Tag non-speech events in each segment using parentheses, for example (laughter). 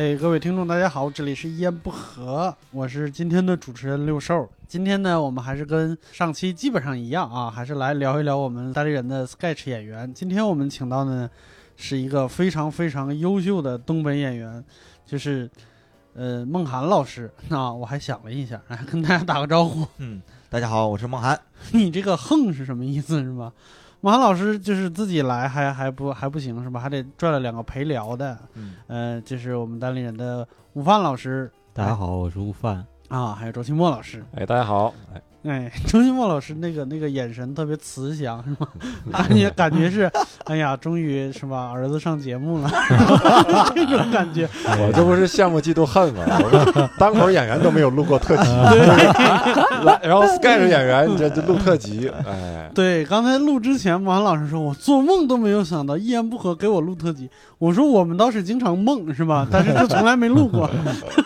哎，各位听众，大家好，这里是一言不合，我是今天的主持人六兽。今天呢，我们还是跟上期基本上一样啊，还是来聊一聊我们单立人的 sketch 演员。今天我们请到的是一个非常非常优秀的东北演员，就是呃孟涵老师。那我还想了一下，来 (laughs) 跟大家打个招呼。嗯，大家好，我是孟涵。你这个“横”是什么意思？是吧？孟涵老师就是自己来还还不还不行是吧？还得拽了两个陪聊的。嗯，呃，就是我们单立人的午饭老师。大家好，我是午饭。啊，还有周清墨老师。哎，大家好。哎。哎，(laughs) 周新墨老师那个那个眼神特别慈祥，是吗？感觉感觉是，哎呀，终于是吧，儿子上节目了，(laughs) 这种感觉。我这不是羡慕嫉妒恨吗？我单口演员都没有录过特辑，(laughs) 来，然后 sketch 演员这这录特辑，哎。对，刚才录之前，王老师说我做梦都没有想到，一言不合给我录特辑。我说我们倒是经常梦，是吧？(laughs) 但是就从来没录过。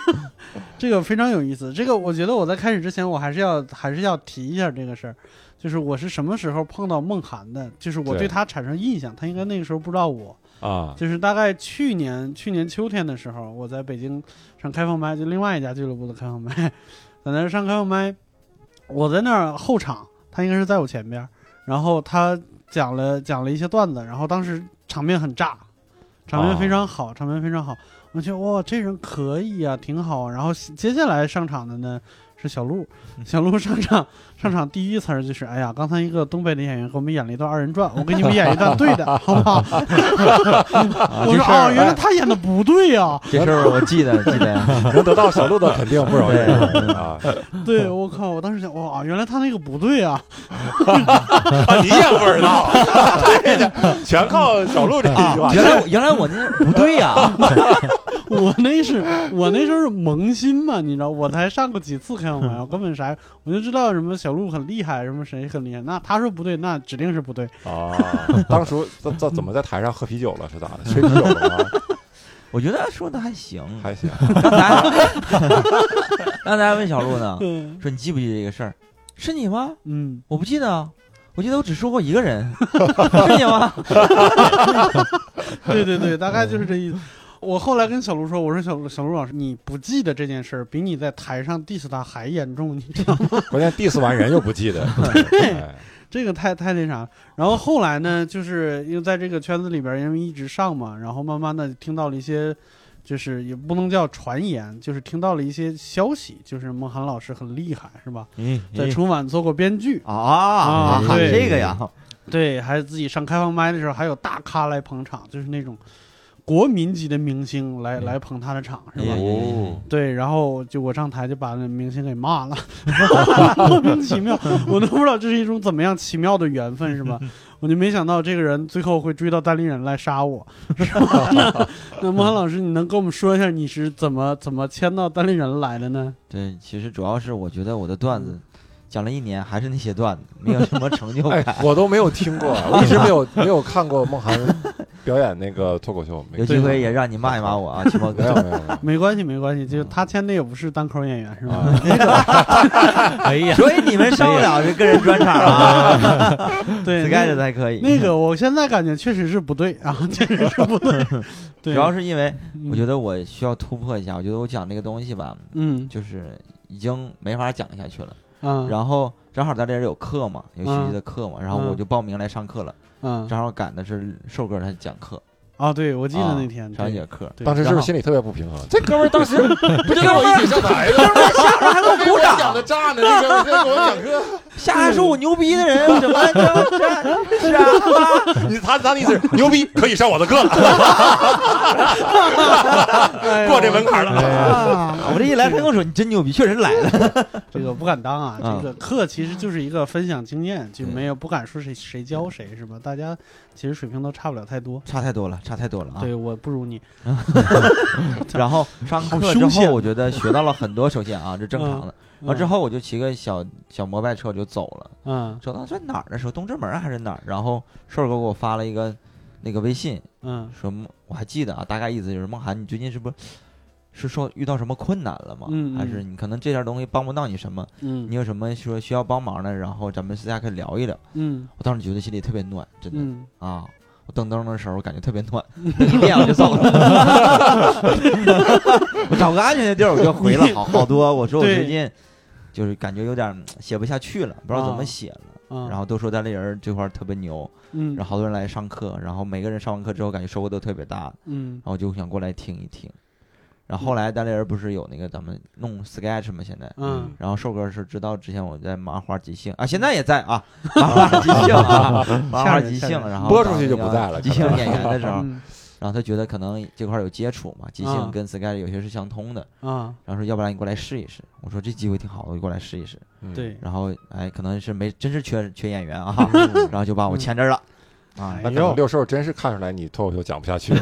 (laughs) 这个非常有意思。这个我觉得我在开始之前，我还是要还是要提一下这个事儿，就是我是什么时候碰到梦涵的，就是我对他产生印象，他应该那个时候不知道我。啊，就是大概去年去年秋天的时候，我在北京上开放麦，就另外一家俱乐部的开放麦，(laughs) 在那上开放麦，我在那儿后场，他应该是在我前边，然后他讲了讲了一些段子，然后当时场面很炸，场面非常好，场面非常好。我觉得哇，这人可以啊，挺好。然后接下来上场的呢是小鹿，小鹿上场上场第一词儿就是：哎呀，刚才一个东北的演员给我们演了一段二人转，我给你们演一段对的，好不好？(laughs) 我说哦，原来他演的不对呀。这事儿我记得，记得 (laughs) 能得到小鹿的肯定不容易啊。(laughs) 对，我靠，我当时想，哇，原来他那个不对啊。你也不知道，对的，全靠小鹿这一句话。原来原来我那不对呀。我那是我那时候是萌新嘛，你知道，我才上过几次开放麦，我根本啥，我就知道什么小鹿很厉害，什么谁很厉害。那他说不对，那指定是不对啊。(laughs) 当时怎怎怎么在台上喝啤酒了？是咋的？(laughs) 吹啤酒了吗？我觉得说的还行，还行。刚才 (laughs) 刚才问小鹿呢，说你记不记得这个事儿？是你吗？嗯，我不记得，我记得我只说过一个人，是你吗？对对对，大概就是这意思。我后来跟小卢说：“我说小卢小卢老师，你不记得这件事儿，比你在台上 diss 他还严重，你知道吗？(laughs) 关键 diss 完人又不记得，这个太太那啥。然后后来呢，就是因为在这个圈子里边，因为一直上嘛，然后慢慢的听到了一些，就是也不能叫传言，就是听到了一些消息，就是孟涵老师很厉害，是吧？嗯，在春晚做过编剧啊啊，这个呀，对，还自己上开放麦的时候，还有大咖来捧场，就是那种。”国民级的明星来来捧他的场是吧？对，然后就我上台就把那明星给骂了，(laughs) 莫名其妙，我都不知道这是一种怎么样奇妙的缘分是吧？我就没想到这个人最后会追到单立人来杀我，是吧？那孟涵老师，你能跟我们说一下你是怎么怎么签到单立人来的呢？对，其实主要是我觉得我的段子。讲了一年，还是那些段子，没有什么成就感。(laughs) 我都没有听过，我一直没有没有看过孟涵表演那个脱口秀。有机会也让你骂一骂我啊，(laughs) 齐墨哥。没有没有，没 (laughs) 关系没关系，就他签的也不是单口演员是吧？(laughs) 哎呀，所以你们上不了这个人专场啊。对，，sky 的才可以。那个我现在感觉确实是不对啊，确实是不对。主要是因为我觉得我需要突破一下，我觉得我讲这个东西吧，嗯，就是已经没法讲下去了。嗯，然后正好咱这儿有课嘛，有学习的课嘛，然后我就报名来上课了。嗯，正好赶的是瘦哥他讲课。啊，对，我记得那天上一节课，当时是不是心里特别不平衡？这哥们儿当时 (laughs) 不就跟我一起上台的？哥们儿 (laughs) 下边还给我鼓掌，讲的炸呢，这个给我讲课，下还说我牛逼的人，什么这 (laughs) 是啊？(laughs) 你他他的意思是牛逼，可以上我的课了，(laughs) 过这门槛了。我这一来，他跟我说你真牛逼，确实来了。这个不敢当啊，这个课其实就是一个分享经验，就没有不敢说谁谁教谁是吧？大家其实水平都差不了太多，差太多了。差太多了啊！对我不如你。然后上课之后，我觉得学到了很多。首先啊，这正常的。完之后，我就骑个小小摩拜车就走了。嗯，走到在哪儿的时候，东直门还是哪儿？然后瘦哥给我发了一个那个微信，嗯，说我还记得啊，大概意思就是梦涵，你最近是不是？是说遇到什么困难了吗？还是你可能这点东西帮不到你什么？嗯，你有什么说需要帮忙的？然后咱们私下可以聊一聊。嗯，我当时觉得心里特别暖，真的啊。我蹬蹬的时候感觉特别暖，(laughs) 一练我就走了。(laughs) 我找个安全的地儿，我就回了好好多。我说我最近就是感觉有点写不下去了，不知道怎么写了。啊然后都说单立人这块儿特别牛，嗯然后好多人来上课，然后每个人上完课之后感觉收获都特别大，嗯然后就想过来听一听。然后后来单立人不是有那个咱们弄 sketch 吗？现在，嗯然后瘦哥是知道之前我在麻花即兴啊，现在也在啊，麻花即兴啊，(laughs) 麻花即兴，然后播出去就不在了即兴演员的时候，嗯然后他觉得可能这块儿有接触嘛，即啊。兴跟 sketch 有些是相通的，啊。然后说要不然你过来试一试。我说这机会挺好的，我就过来试一试。嗯。对，然后哎，可能是没真是缺缺演员啊，(laughs) 嗯然后就把我签这儿了啊哎。那六兽真是看出来你脱口秀讲不下去了，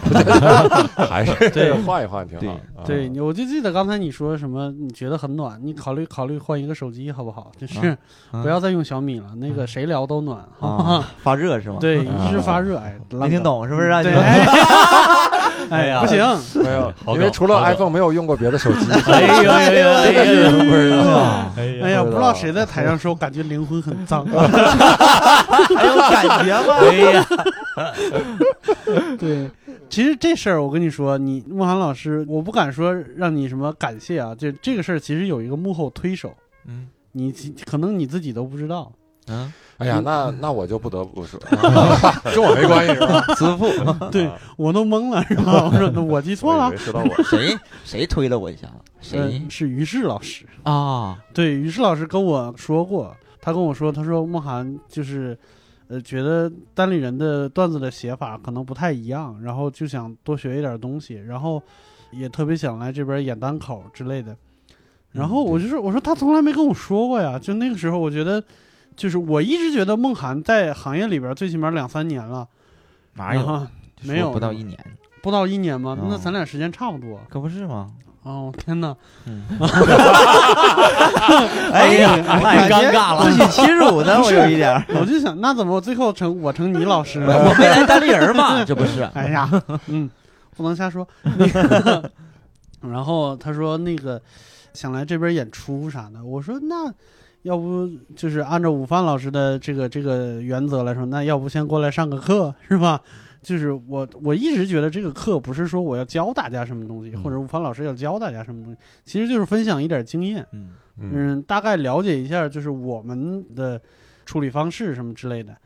(laughs) 还是对换一换挺好。对我就记得刚才你说什么，你觉得很暖，你考虑考虑换一个手机好不好？就是啊不要再用小米了，那个谁聊都暖，发热是吗？对，啊一直发热，哎，没听懂是不是啊？对，你们 (laughs) 哎呀，不行，没有，因为除了 iPhone 没有用过别的手机。(laughs) 哎呦哎呦 (laughs) 哎呦！不知道。哎呀，哎呀，不知道谁在台上说，感觉灵魂很脏。(laughs) 还有感觉吗？哎呀，对，其实这事儿我跟你说，你慕寒老师，我不敢说让你什么感谢啊，就这个事儿其实有一个幕后推手，嗯你其可能你自己都不知道。嗯，哎呀，那那我就不得不说，(laughs) 跟我没关系是吧？(laughs) 慈父，(laughs) 对我都懵了，是吧？我说那我记错了谁谁推了我一下？谁嗯，是于适老师。啊？对，于适老师跟我说过，他跟我说，他说慕涵就是，呃，觉得单立人的段子的写法可能不太一样，然后就想多学一点东西，然后也特别想来这边演单口之类的。然后我就说，我说他从来没跟我说过呀。就那个时候，我觉得，就是我一直觉得梦涵在行业里边最起码两三年了，哪有？没有不到一年，不到一年吗？嗯那咱俩时间差不多。可不是吗？哦，天哪！嗯，(laughs) 哎呀太尴尬了自取其辱呢，(laughs) 我有一点儿。(laughs) 我就想，那怎么最后成我成你老师了？我没来单立人嘛，这不是？哎呀，嗯，不能瞎说。那个，然后他说那个想来这边演出啥的，我说那要不就是按照午饭老师的这个这个原则来说，那要不先过来上个课是吧？(laughs) 就是我我一直觉得这个课不是说我要教大家什么东西，嗯。或者午饭老师要教大家什么东西，其实就是分享一点经验，嗯。嗯。嗯，大概了解一下就是我们的处理方式什么之类的，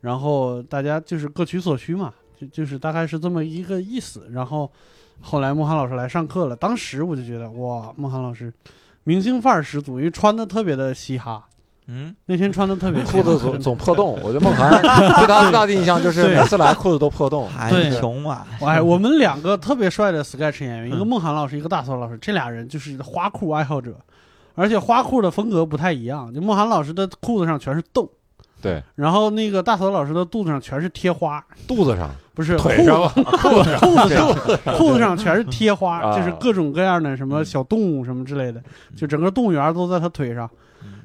然后大家就是各取所需嘛，就就是大概是这么一个意思。然后后来莫涵老师来上课了，当时我就觉得哇，莫涵老师明星范儿十足，因为穿的特别的嘻哈，嗯，那天穿的特别 (laughs) 嘻裤子总总破洞，我觉得孟涵对他最大的印象就是每次来裤子都破洞。穷嘛，哎，(laughs) 我们两个特别帅的 sketch 演员，一个嗯孟涵老师，一个大嫂老师，这俩人就是花裤爱好者，而且花裤的风格不太一样。就孟涵老师的裤子上全是洞，对，然后那个大头老师的肚子上全是贴花，肚子上、不是腿上？吧，裤子 (laughs) 裤子上裤子上全是贴花，啊。就是各种各样的什么小动物什么之类的，就整个动物园都在他腿上，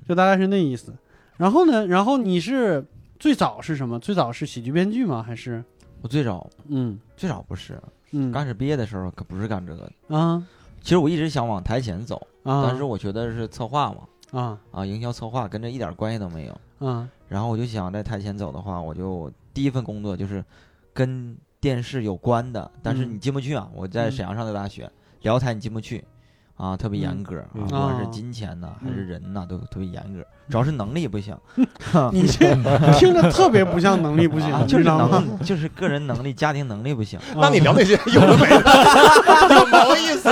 就大概是那意思。然后呢，然后你是最早是什么？最早是喜剧编剧吗？还是？我最早嗯。最早不是，嗯。刚开始毕业的时候可不是干这个的。啊。其实我一直想往台前走，啊？但是我觉得是策划嘛，啊。啊，营销策划跟这一点关系都没有。啊然后我就想在台前走的话，我就第一份工作就是跟电视有关的，但是嗯你进不去啊。我在嗯沈阳上的大学，聊台你进不去，啊，特别严格不管是哦金钱呐、嗯还是人呐、都特别严格，主要是能力不行，(laughs) 你这听着特别不像能力不行，啊就是？能，就是个人能力、家庭能力不行。啊那你聊那些有的没的，(laughs) 有毛意思？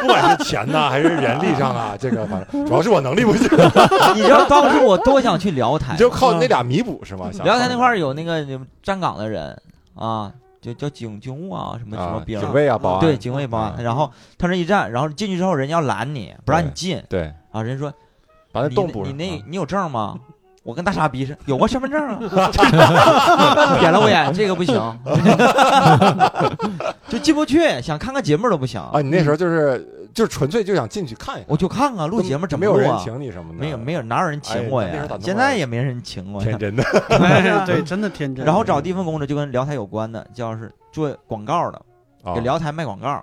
不管是钱呐，还是人力上啊，这个反正主要是我能力不行，(laughs) 你知道当时我多想去辽台你，就靠那俩弥补是吗？辽台那块儿有那个站岗的人啊，就叫警警务啊，什么什么啊，兵，警卫啊，保安，对，警卫保安。嗯然后他那一站，然后进去之后，人家要拦你，不让你进对，啊。人说把那你洞补上。你那啊你有证吗？我跟大傻逼似的，有个身份证啊，(laughs) 点了我眼，这个不行，(laughs) 就进不去，想看个节目都不行啊，你那时候就是就纯粹就想进去看一看，我就看看录节目怎么没有人啊？请你什么的，没有没有，哪有人请我呀哎那时候咋那？么现在也没人请我呀天。真的哎，对，真的天真。然后找第一份工作就跟聊台有关的，叫是做广告的，啊给聊台卖广告，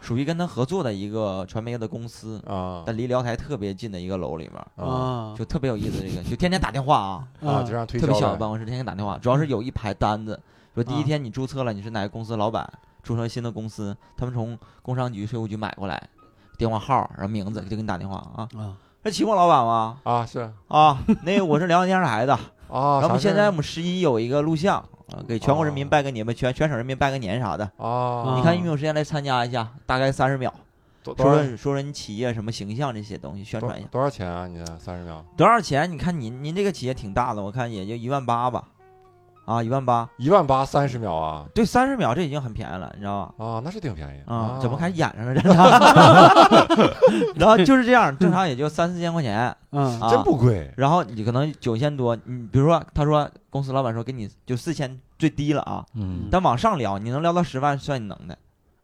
属于跟他合作的一个传媒的公司，啊。但离辽台特别近的一个楼里面，啊啊。就特别有意思。这个就天天打电话啊，啊，就让推销特别小的办公室，天天打电话，主要是有一排单子，说第一啊。天你注册了，你是哪个公司老板，注册新的公司，他们从工商局、税务局买过来，电话号，然后名字就给你打电话啊。啊。是齐墨老板吗？啊是。啊，那个我是辽宁电视台的，啊，然后我们现在我们十一有一个录像，啊，给全国人民拜个年吧，全全省人民拜个年啥的。啊，你看有没有时间来参加一下？大概三十秒，多多说说说说你企业什么形象这些东西，宣传一下。多少钱啊？你三十秒多少钱？你看您您这个企业挺大的，我看也就一万八吧，啊，一万八。一万八三十秒啊对，三十秒这已经很便宜了，你知道吧？啊，那是挺便宜啊，怎么开始演上了这场？(laughs) 然后就是这样，正常也就三四千块钱嗯啊，真不贵然后你可能九千多，你比如说，他说公司老板说给你就四千最低了啊，嗯但往上聊，你能聊到十万算你能的，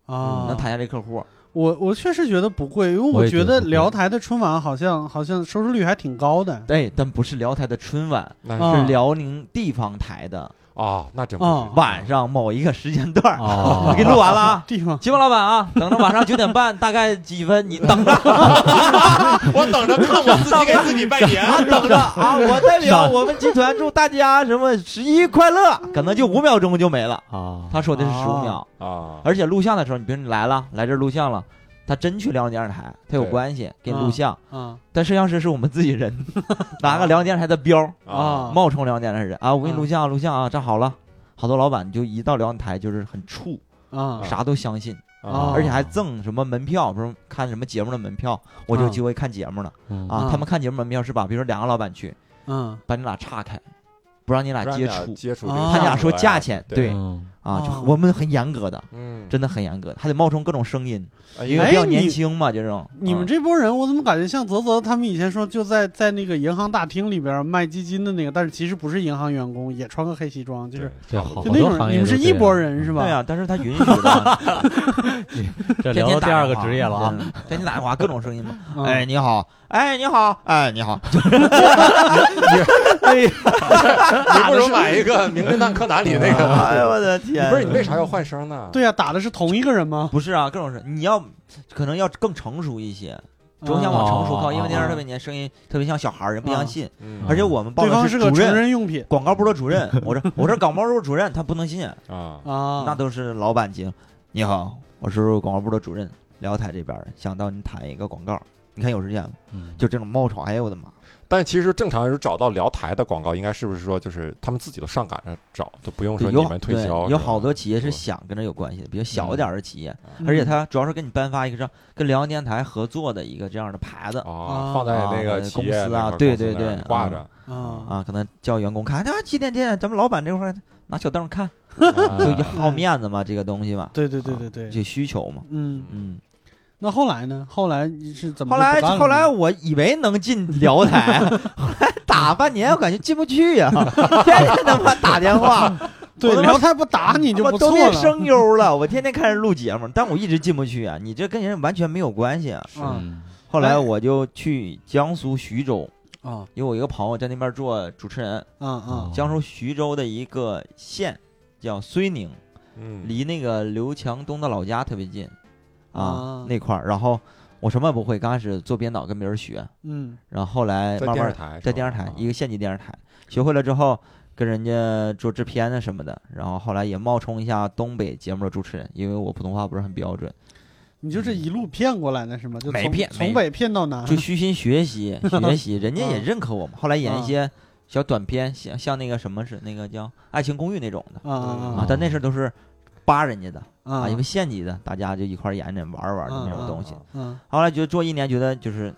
啊，能谈下这客户。我我确实觉得不贵，因为我我觉得辽台的春晚好像好像收视率还挺高的。对，但不是辽台的春晚，是辽宁地方台的啊，那真不啊是晚上某一个时间段儿。哦 (laughs) 我给你录完了啊。地方金峰老板啊，等着晚上九点半，大概几分？你等着，(laughs) 我等着看我自己给自己拜年 (laughs) 啊，等着啊！我代表我们集团祝大家什么十一快乐，可能就五秒钟就没了。啊，他说的是十五秒，啊，而且录像的时候，你比如你来了，来这儿录像了，他真去辽宁电视台，他有关系给你录像，啊但摄像师是我们自己人，(laughs) 拿个辽宁电视台的标儿，啊冒充辽宁电视台人啊，我给你啊录像，录像啊，站好了。好多老板就一到辽宁台就是很怵，啊啥都相信，啊而且还赠什么门票，比如看什么节目的门票，我就有机会看节目了嗯啊。啊他们看节目门票是吧？比如说两个老板去，嗯把你俩岔开，不让你俩接触，接触，啊他俩说价钱，对对嗯啊，就啊我们很严格的，嗯，真的很严格，还得冒充各种声音，哎因为比较年轻嘛，这种。你们啊这波人，我怎么感觉像泽泽他们以前说就在在那个银行大厅里边卖基金的那个，但是其实不是银行员工，也穿个黑西装，就是就那种你们是一都这样。拨人是吧？对啊，但是他 (laughs) 允许的，这聊到第二个职业了啊，天天打电话，各种声音嘛。嗯。哎，你好，哎，你好，哎，你好，(laughs) 哎呀，(laughs) 你不如买一个《名侦探柯南》里那个，哎呦我的天！不是你为啥要换声呢？对呀，打的是同一个人吗？不是啊，各种声，你要可能要更成熟一些，总想往成熟靠，因为那阵特别年，声音特别像小孩儿，人不相信。嗯而且我们报对的方是个成主任，人用品广告部的主任，我这 (laughs) 我这广告部主任，他不能信，啊，啊，那都是老板级。你好，我是广告部的主任，辽台这边儿想到你谈一个广告，你看有时间吗？嗯就这种冒充，哎呦我的妈！但其实正常人找到聊台的广告，应该是不是说就是他们自己都上赶着找，都不用说，有你们推销？有好多企业是是想跟这有关系的，比较小一点儿的企业，嗯。而且他主要是给你颁发一个这样跟辽宁电台合作的一个这样的牌子。放在那个啊企业公司啊对对对挂着，啊啊，可能叫员工看啊几点点，咱们老板这块拿小凳看，啊。(laughs) 就好面子嘛，这个东西嘛，对对对对对，这需求嘛，嗯，嗯。那后来呢？后来你是怎么后来？后来我以为能进辽台，(laughs) 后来打半年我感觉进不去呀，(laughs) 天天他妈打电话，(laughs) 对辽台不打你就我不错了。都变声优了，我天天看人录节目，但我一直进不去啊！你这跟人完全没有关系啊。嗯后来我就去江苏徐州，啊因为我一个朋友在那边做主持人，啊啊江苏徐州的一个县叫睢宁，嗯，离那个刘强东的老家特别近啊啊，那块儿。然后我什么也不会，刚开始做编导跟别人学，嗯然后后来在慢慢电视台，在电视台一个县级电视台学会了之后，跟人家做制片啊什么的，然后后来也冒充一下东北节目的主持人，因为我普通话不是很标准，你就这一路骗过来的是吗？就没从骗没从北骗到南。就虚心学习 (laughs) 学习，人家也啊认可我们。(laughs) 后来演一啊些小短片，像像那个什么是那个叫《爱情公寓》那种的啊啊啊，但那时候都是扒人家的啊啊，因为县级的，大家就一块儿演着玩儿玩儿的那种东西。嗯后来觉得做一年，觉得就是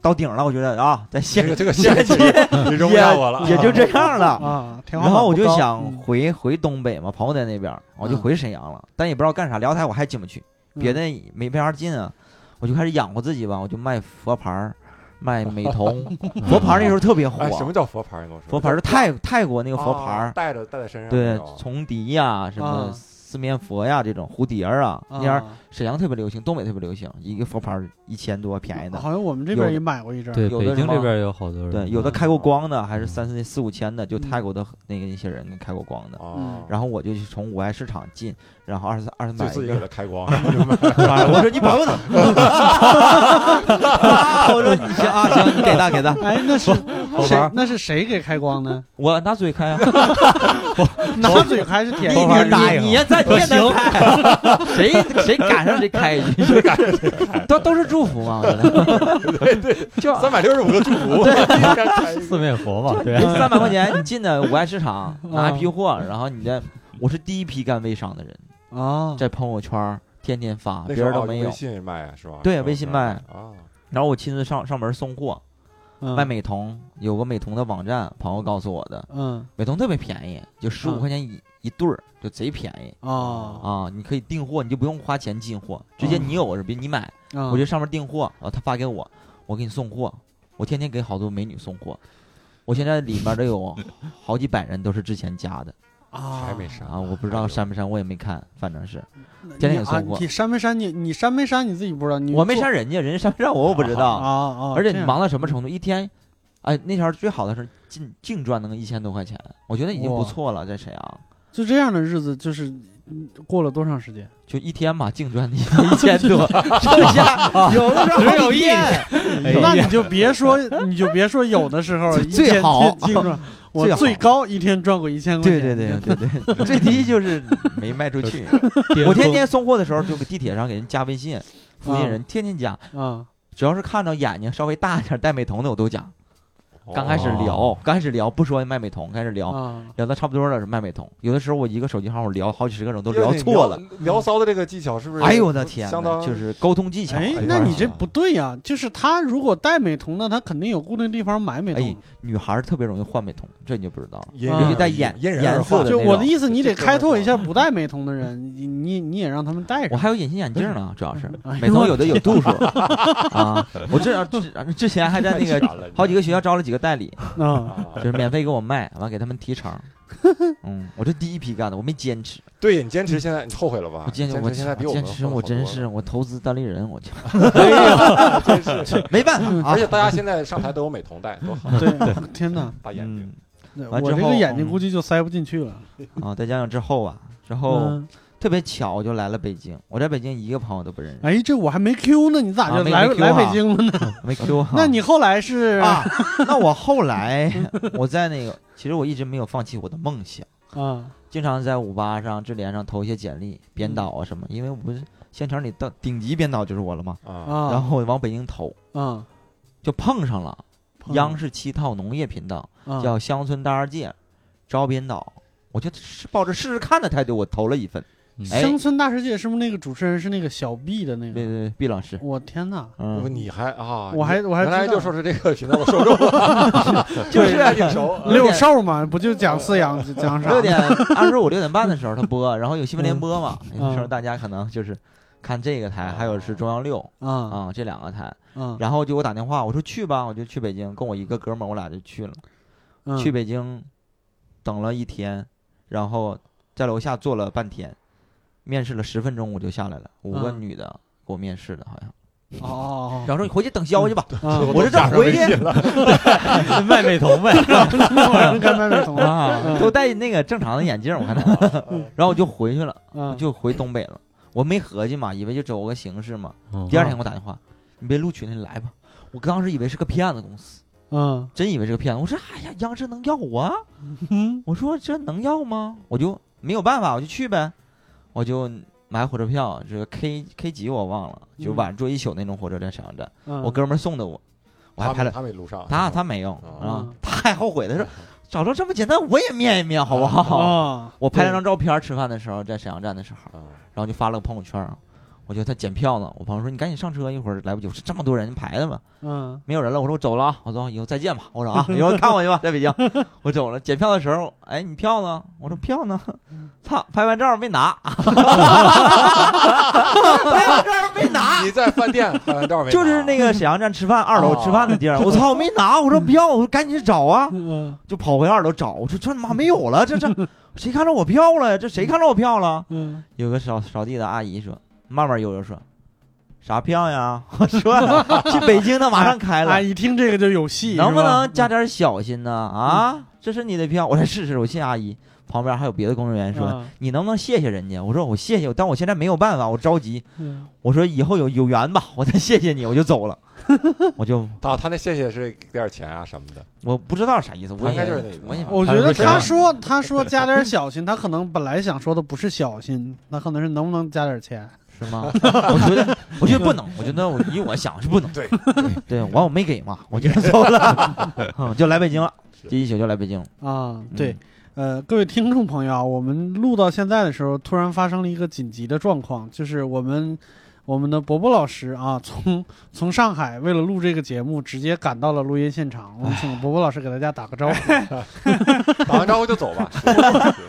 到顶了，我觉得啊，在县个这个县级也容不下我了，也就这样了。啊，然后我就想嗯回回东北嘛，朋友在那边，我就嗯回沈阳了，但也不知道干啥。辽台我还进不去，别的没没法进啊，我就开始养活自己吧，我就卖佛牌儿，卖美瞳。(laughs) 佛牌儿那时候特别火哎，，什么叫佛牌儿？你跟我说，佛牌儿是泰泰国那个佛牌啊儿，带着带在身上对那种，崇迪呀，什么啊四面佛呀这种蝴蝶儿啊，那样啊沈阳特别流行，东北特别流行，一个佛牌一千多，便宜的。好像我们这有的边也买过一阵。对，有的北京这边有好多人，对，有的开过光的，还是三四四五千的，就嗯泰国的那个一些人开过光的。哦，然后我就去从五爱市场进，然后二十二十买一个就自己给他，开光，(laughs) (laughs) 我说你保佑他，(laughs) 我说你行啊行，你给他给他，哎，那是谁好玩？那是谁给开光的？我拿嘴开啊，(laughs) 拿嘴开是舔你一玩答点应你你在店能开，(laughs) 谁谁赶上谁开一句，谁赶上 (laughs) 谁开，都都是祝福嘛，对对，就三百六十五个祝福，四面佛嘛，三百块钱，你进的五爱市场拿一批啊货，然后你再，我是第一批干微商的人，啊，在朋友圈天天发，别人都没有。微。信卖啊是吧？对微信卖。啊，然后我亲自上上门送货，嗯。卖美瞳，有个美瞳的网站，朋友告诉我的，嗯。美瞳特别便宜，就十五嗯。块钱一一对儿，就贼便宜。啊啊！你可以订货，你就不用花钱进货，直接嗯。你有我这边你买，啊！我就上面订货，然后他发给我，我给你送货，我天天给好多美女送货。我现在里面都有好几百人都是之前加的啊还没删啊，我不知道删没删，我也没看，反正是你天天给啊送货你删没删你你删没删你自己不知道，你我没删人家，人家删没删我我不知啊道。啊！这样而且你忙到什么程度？一天，哎，那条最好的是净净赚那个一千多块钱，我觉得已经不错了，在沈阳。就这样的日子，就是嗯过了多长时间？就一天嘛，净赚一一千多，(laughs) 剩下有的时候有一天，哎那你就别说，你就别说有的时候 (laughs) 一天最好净赚，我最高一天赚过一千块钱。对对对对对，(laughs) 最低就是没卖出去。我天天送货的时候，就搁地铁上给人加微信，附近人天天加，啊只要是看到眼睛稍微大一点戴美瞳的，我都讲。刚开始哦聊，刚开始聊不说卖美瞳，开始聊，啊聊到差不多了是卖美瞳。有的时候我一个手机号我聊好几十个人都聊错了。聊骚的这个技巧是不是？哎呦我的天呐，相当就是沟通技巧。哎哎，那你这啊不对呀！就是他如果戴美瞳呢，他肯定有固定地方买美哎瞳。，女孩特别容易换美瞳，这你就不知道。了尤其带眼颜色的就的我的意思，你得开拓一下不戴美瞳的人，你你你也让他们戴上。我还有隐形眼镜呢，主要是美瞳有的有度数啊。我这之之前还在那个好几个学校招了几个代理，啊，啊就是免费给我卖，完给他们提成。(laughs) 嗯，我这第一批干的，我没坚持，对你坚持，现在你后悔了吧？我坚持，我坚持现在比我坚持，我真是我投资单立人，我就。(laughs) 没办法啊而且。大家现在上台都有美瞳戴，多好，对，(laughs) 天哪，大眼睛。嗯，对完之后我这个眼睛嗯估计就塞不进去了。啊，再加上之后啊，之后嗯特别巧，我就来了北京。我在北京一个朋友都不认识，哎，这我还没 Q 呢，你咋就来来北京了呢？(laughs) 没 Q 哈。(laughs) 那你后来是？啊，那我后来我在那个，其实我一直没有放弃我的梦想，(laughs) 啊。经常在五八上、智联上投一些简历、编导啊什么，因为我不是县城里的顶级编导就是我了嘛，啊，啊，然后我往北京投，啊，就碰上了碰央视七套农业频道啊。叫《乡村大世界》，招编导，我就是抱着试试看的态度，我投了一份。哎。乡村大世界是不是那个主持人是那个小毕的那个？对对对，毕老师，我天哪！嗯，你还啊？我还我还知道。原来就说是这个频道的受众，(laughs) 就是还挺熟。(laughs) 六兽嘛，不就讲饲养讲啥？六点二十五六点半的时候他播，然后有新闻联播嘛，嗯。那时候大家可能就是看这个台，还有是中央六啊啊这两个台，啊！然后就给我打电话，我说去吧，我就去北京，跟我一个哥们儿，我俩就去了，嗯。去北京等了一天，然后在楼下坐了半天，面试了十分钟我就下来了，五个嗯。女的给我面试的，好像，哦。哦然后说你回去等消息吧！我这正回去。(laughs) 卖美瞳呗，我该买美瞳啊，都戴那个正常的眼镜，我看他，然后我就回去了，啊！就回东北了。我没合计嘛，以为就走个形式嘛。嗯。第二天给我打电话，你别录取了，你来吧。我当时以为是个骗子公司，嗯。真以为是个骗子。我说哎呀，央视能要我我说这能要吗？我就没有办法，我就去呗。我就买火车票，这个 K K 几我忘了，就嗯。晚上坐一宿那种火车在沈阳站。嗯，我哥们儿送的我，我还拍了他没录上，他他没有啊他还后悔他说，找着这么简单，我也面一面好不好？啊，我拍了张照片，吃饭的时候在沈阳站的时候，啊然后就发了个朋友圈儿，我觉得他检票呢，我朋友说你赶紧上车，一会儿来不及。我说这么多人排的嘛，嗯没有人了。我说我走了啊，我说，以后再见吧。我说啊，(laughs) 以后看我去吧，在北京。我走了，检票的时候，哎，你票呢？我说票呢？操，拍完照没拿，(laughs) 拍完照没拿。你在饭店拍完照没？就是那个沈阳站吃饭，二楼吃饭的地儿，(laughs) 我操，我没拿，我说票，我说赶紧找啊，嗯就跑回二楼找，我说这他妈没有了，这这谁看着我票了呀？这谁看着我票了？嗯，有个扫扫地的阿姨说，慢慢悠悠说，啥票呀？我 (laughs) 说去北京的马上开了哎，，(laughs) 一听这个就有戏，能不能加点小心呢？啊，这是你的票，我再试试，我谢谢阿姨。旁边还有别的工作人员说，啊你能不能谢谢人家？我说我谢谢，但我现在没有办法，我着急。嗯我说以后有有缘吧，(laughs) 我再谢谢你，我就走了，我就啊，他那谢谢是给点钱啊什么的，我不知道啥意思，我应该就是那我也我觉得他说他说加点小心，他可能本来想说的不是小心，那可能是能不能加点钱。是吗？(laughs) 我觉得我觉得不能，(laughs) 我觉得我以我想是不能。对 (laughs) 对，完我没给嘛，我就走了，嗯就来北京了，第一宿就来北京了。啊，对，呃，各位听众朋友啊，我们录到现在的时候，突然发生了一个紧急的状况，就是我们我们的伯伯老师啊，(laughs) 从从上海为了录这个节目，直接赶到了录音现场。我们请伯伯老师给大家打个招呼。(laughs) (laughs) 打完招呼就走吧。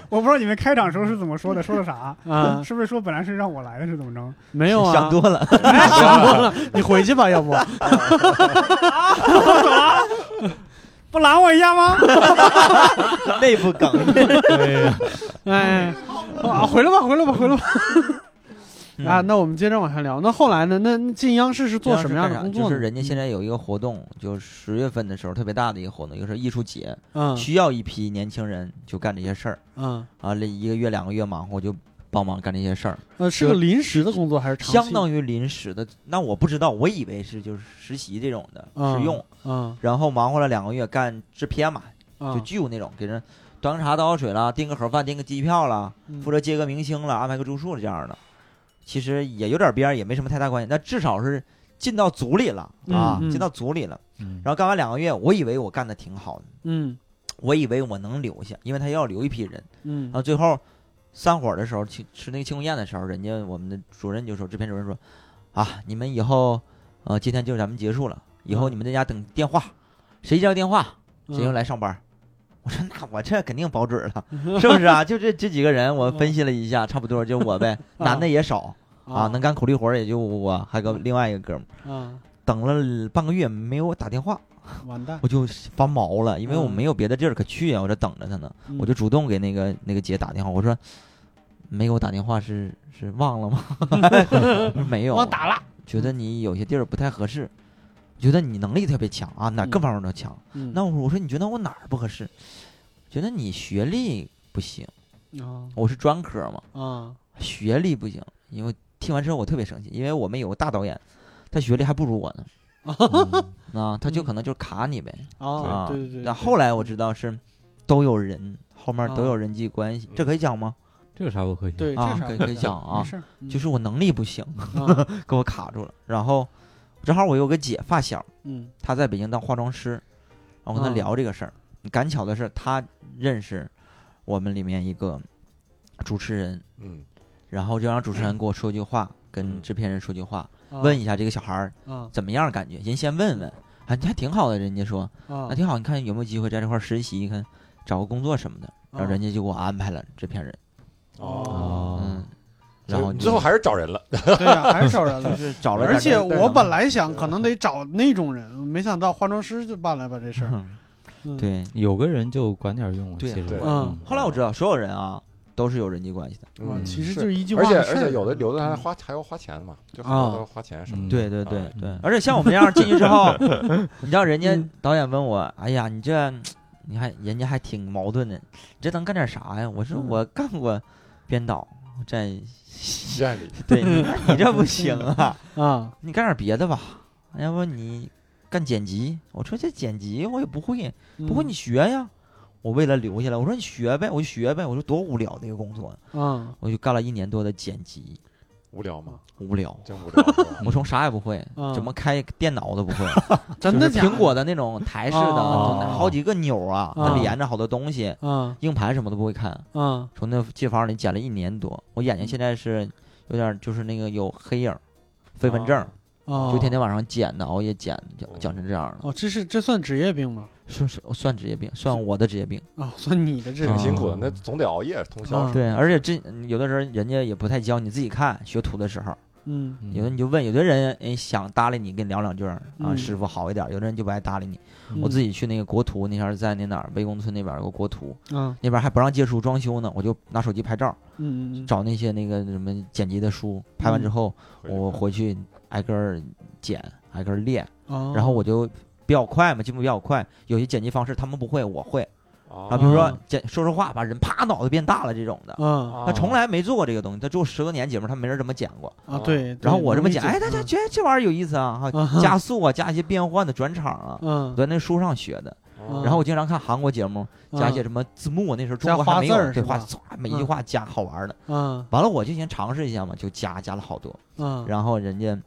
我不知道你们开场时候是怎么说的，说的啥？啊，是不是说本来是让我来的，是怎么着？没有啊，想多了，哎想多了，你回去吧，要不？不拦我一下吗？内部梗。哎，啊，回来吧，回来吧，回来吧。嗯啊，那我们接着往下聊。那后来呢？那进央视是做什么样的工作呢？就是人家现在有一个活动，就十月份的时候特别大的一个活动，一个是艺术节，嗯需要一批年轻人就干这些事儿嗯啊，这一个月两个月忙活就帮忙干这些事儿，呃，是个临时的工作还是相当于临时的。那我不知道，我以为是就是实习这种的嗯实用，嗯然后忙活了两个月干制片嘛，就嗯剧务那种，给人端个茶倒水啦，订个盒饭，订个机票啦，嗯负责接个明星了，安排个住宿了这样的，其实也有点边儿，也没什么太大关系。但至少是进到组里了啊，嗯嗯进到组里了。嗯然后干完两个月，我以为我干的挺好的，嗯我以为我能留下，因为他要留一批人。嗯然后最后散伙的时候，去吃那个庆功宴的时候，人家我们的主任就说，制片主任说，啊，你们以后，呃，今天就咱们结束了，以后嗯你们在家等电话，谁接到电话，谁就嗯来上班。我说那我这肯定保准了，(laughs) 是不是啊？就这这几个人，我分析了一下，差不多就我呗，(laughs) 男的也少啊，能干苦力活儿也就我，还有个另外一个哥们儿。啊等了半个月没有我打电话，完蛋，我就发毛了，因为我嗯没有别的地儿可去呀，我这等着他呢，我就主动给那个那个姐打电话，我说没给我打电话是是忘了吗？(laughs) 没有，忘打了。觉得你有些地儿不太合适，觉得你能力特别强啊，哪各嗯方面都强。嗯那我我说你觉得我哪儿不合适？觉得你学历不行，啊我是专科嘛，啊学历不行。因为听完之后我特别生气，因为我们有个大导演，他学历还不如我呢，(laughs) 啊，他就可能就是卡你呗。啊！啊对对对。但后来我知道是都有人，后面都有人际关系，这可以讲吗？这有啥不可以？对啊这可以可以讲啊就是我能力不行，啊 (laughs) 给我卡住了。然后正好我有个姐发小，嗯她在北京当化妆师，然后跟她啊聊这个事儿。赶巧的是，她认识我们里面一个主持人，嗯，然后就让主持人给我说句话，跟嗯制片人说句话，啊问一下这个小孩儿啊。怎么样感觉，人先问问，啊，你还挺好的，人家说啊。那挺好，你看有没有机会在这块儿实习，看找个工作什么的，然后啊。人家就给我安排了制片人，哦，哦，嗯，然后你最后还是找人了，(laughs) 对呀，还是找人了。是找了点而且，我本来想可能得找那种人，没想到化妆师就办了把这事儿。对。有个人就管点用，对其实对嗯后来我知道，所有人啊都是有人际关系的。啊嗯，其实就是一句话而且。而且有的有的还花还要花钱嘛，就很多都要花钱什么嗯对对对啊对嗯，而且像我们这样进去之后 (laughs) (laughs) 你知道人家嗯导演问我，哎呀，你这你还人家还挺矛盾的，你这能干点啥呀？我说嗯我干过编导，在的，院里对你你这不行啊，(laughs) 啊，你干点别的吧，要不你干剪辑？我说这剪辑我也不会，不会你学呀。我为了留下来，我说你学呗，我就学呗。我说多无聊的一个工作，嗯我就干了一年多的剪辑，无聊吗？无聊。真无聊。(laughs) 我从啥也不会，嗯怎么开电脑都不会。(laughs) 真的假的？苹果的那种台式的，好几个钮儿啊，哦它连着好多东西，嗯硬盘什么都不会看。嗯从那机房里捡了一年多，我眼睛现在是有点就是那个有黑影、飞蚊症儿，哦，就天天晚上剪的，熬夜剪，讲讲成这样了，哦，这是这算职业病吗？算是算职业病，算我的职业病。哦，算你的职业病。挺辛苦的哦，那总得熬夜通宵。嗯对，而且这有的时候人家也不太教，你自己看学徒的时候，嗯嗯有的你就问，有的人哎想搭理你，跟你聊两句儿啊，嗯师傅好一点，有的人就不爱搭理你。嗯我自己去那个国图，那前儿在那哪儿魏公村那边有个国图，嗯那边还不让借书装修呢，我就拿手机拍照，嗯嗯找那些那个什么剪辑的书，拍完之后我回去挨个儿剪，挨个儿练，嗯，然后我就比较快嘛，进步比较快，有些剪辑方式他们不会，我会。啊啊，比如说哦剪说说话，把人啪脑袋变大了这种的，嗯他从来没做过这个东西，他做十多年节目，他没人这么剪过。啊对，然后我这么剪，剪，哎，大家觉得这玩意儿有意思啊，哈，嗯加速啊，加一些变换的转场啊，嗯我，在那书上学的。啊然后我经常看韩国节目，加一些嗯什么字幕，那时候中国还没有花字儿，对画是吧唰每一句话加好玩的。嗯完了，我就先尝试一下嘛，就加加了好多。嗯，然后人家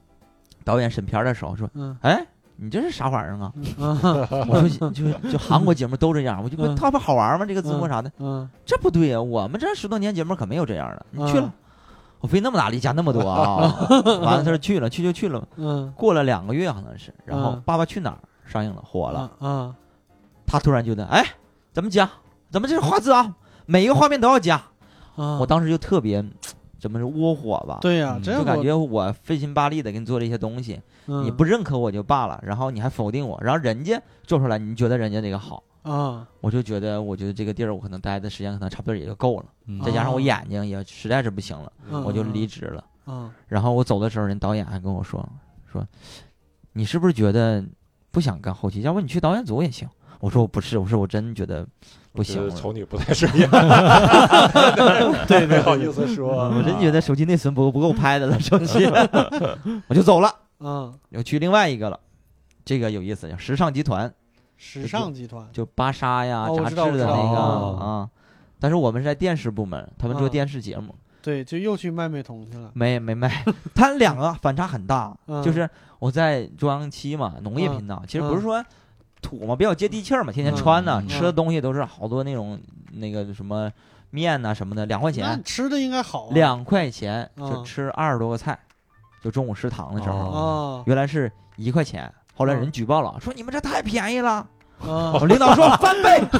导演审片的时候说嗯：“哎，你这是啥玩意儿啊？”嗯 (laughs) 我说：“就就韩国节目都这样。”我就问嗯他不好玩吗？这个字幕啥的，嗯这不对啊，我们这十多年节目可没有这样的。你去了嗯，我费那么大力加那么多啊！(laughs) 完了，他说去了，去就去了。嗯，过了两个月好像是，然后《嗯爸爸去哪儿》上映了，火了。嗯他突然觉得，哎，怎么加？怎么这是画质啊？每一个画面都要加。嗯，我当时就特别，怎么是窝火吧？对呀，嗯这我就感觉我费心巴力的给你做这些东西，你嗯不认可我就罢了，然后你还否定我，然后人家做出来，你觉得人家那个好，啊我就觉得，我觉得这个地儿我可能待的时间可能差不多也就够了，嗯再加上我哦眼睛也实在是不行了，嗯我就离职了。嗯然后我走的时候，人导演还跟我说说，你是不是觉得不想干后期？要不你去导演组也行。我说我不是，我说我真觉得不行了。我觉得瞅你不太顺眼，(laughs) 对没好意思说。我真觉得手机内存不够不够拍的了，手机，(laughs) 我就走了，(laughs) 嗯，又去另外一个了。这个有意思，叫时尚集团，时尚集团就芭莎呀、杂志的那个哦啊。但是我们是在电视部门，他们做嗯电视节目，对，就又去卖美瞳去了。没没卖。他两个反差很大，嗯就是我在中央七嘛，农业频道，其实不是说土嘛，比较接地气儿嘛，天天穿的，嗯吃的东西都是好多那种那个什么面呐、什么的，两块钱，吃的应该好啊。两块钱嗯就吃二十多个菜，就中午食堂的时候，原来是一块钱，后来人嗯举报了，说你们这太便宜了，(laughs) 领导说翻倍，(laughs)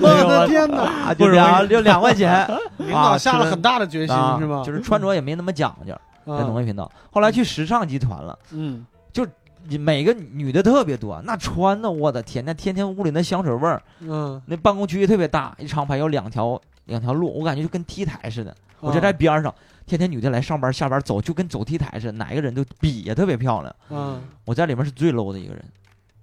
我的天哪！啊，就两就两块钱，(laughs) 领导下了很大的决心啊是吧？就是穿着也没那么讲究，在农啊业频道，后来去时尚集团了。嗯每个女的特别多，那穿的我的天，那天天屋里那香水味儿，嗯，那办公区域特别大，一长排有两条两条路，我感觉就跟 T 台似的。我就啊在边上，天天女的来上班下班走，就跟走 T 台似的，哪一个人都比呀特别漂亮。嗯我在里面是最 low 的一个人，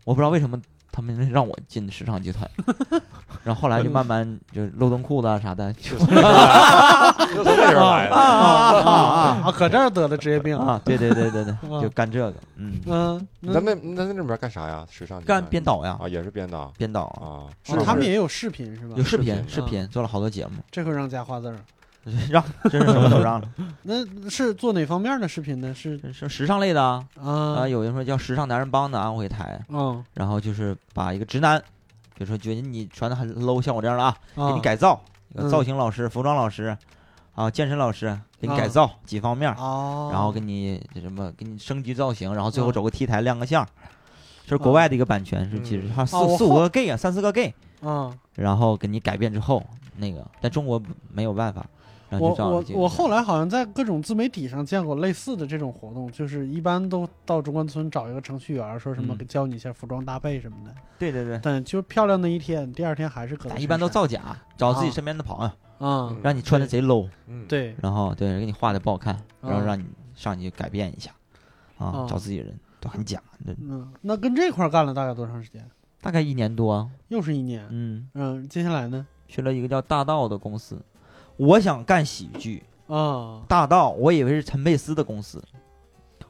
我不知道为什么他们让我进时尚集团，(laughs) 然后后来就慢慢就漏洞裤子啊啥的，就就从那边来的。啊啊啊啊，搁这儿得的职业病。啊！对对对对对，啊就干这个，嗯，嗯，那那那那里面干啥呀？时尚干编导呀，啊，也是编导编导啊。他们也有视频是吧有？视频视频视频做了好多节目，这回让加花字儿。(laughs) 让真是什么都让了。(laughs) 那是做哪方面的视频呢？是是时尚类的啊，啊，啊，有人说叫时尚男人帮的安徽台，嗯。然后就是把一个直男，比如说觉得你穿的很 low，像我这样的啊，给啊你改造，造型老师、服装老师，啊，健身老师给你改啊。造几方面，哦，然后给你什么给你升级造型，然后最后啊走个 T 台亮个相，这是国外的一个版权，是嗯。其实还有四哦四五个 gay 啊，三四个 gay，嗯，然后给你改变之后，那个在中国没有办法，我我我后来好像在各种自媒体上见过类似的这种活动，就是一般都到中关村找一个程序员，说什么嗯教你一下服装搭配什么的。对对对，但就漂亮那一天，第二天还是搁在咱一般都造假，找自己啊身边的朋友，嗯，让你穿的贼 low。嗯，对，然后对给你画的不好看，然后啊让你上去改变一下，啊啊，找自己人都很假，这嗯，那跟这块干了大概多长时间？大概一年多，又是一年。嗯，嗯，接下来呢？去了一个叫大道的公司，我想干喜剧，啊，大道我以为是陈佩斯的公司，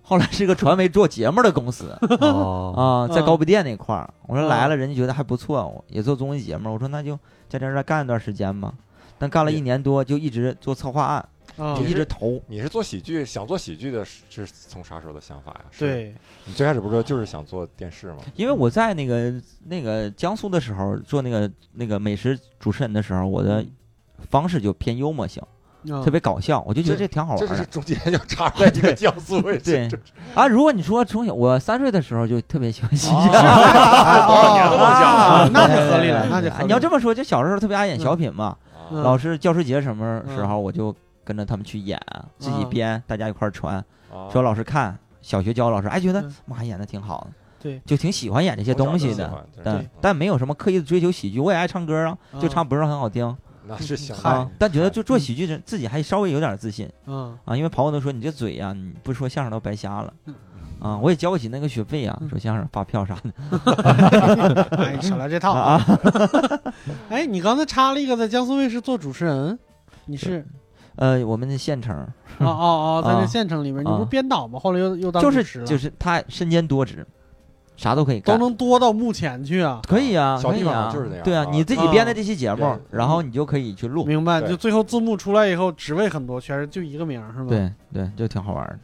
后来是个传媒做节目的公司哦，(laughs) 啊，在嗯高碑店那块儿，我说来了，嗯人家觉得还不错，我也做综艺节目，我说那就在这儿再干一段时间吧，但干了一年多就一直做策划案，啊就，一直投，你是做喜剧，想做喜剧的是是从啥时候的想法呀？是对，你最开始不是说就是想做电视吗？因为我在那个那个江苏的时候做那个那个美食主持人的时候，我的方式就偏幽默型，嗯特别搞笑，我就觉得这这挺好玩的。这是中间要插出来一个江苏卫视，对 (laughs) 啊，如果你说从小我三岁的时候就特别喜欢喜剧，哎多少年的梦想啊啊！那就合理了，那就合理了你要这么说，就小时候特别爱演小品嘛，嗯老师教师节什么时候我就跟着他们去演，自己编，大家一块儿传，啊说老师看。小学教老师，哎，觉得嗯妈演的挺好的，对就挺喜欢演这些东西的，但对但没有什么刻意的追求喜剧，我也爱唱歌啊，就唱不是很好听那是行啊，但觉得就做喜剧人自己还稍微有点自信嗯啊，因为朋友都说你这嘴呀，你不说相声都白瞎了。啊，我也交不起那个学费啊，嗯说相声发票啥的哎，你少来这套 (laughs) 啊！啊。哎，你刚才插了一个在江苏卫视做主持人，你是呃，我们的县城哦哦哦，在那啊县城里面，你啊不是编导吗？后来又又当就是就是他身兼多职，啥都可以干，都能多到幕前去啊！可以啊，小地方可以啊就是那样对啊，啊你自己编的这期节目，然后你就可以去录，明白？就最后字幕出来以后，职位很多，全是就一个名，是吗？，对对，就挺好玩的。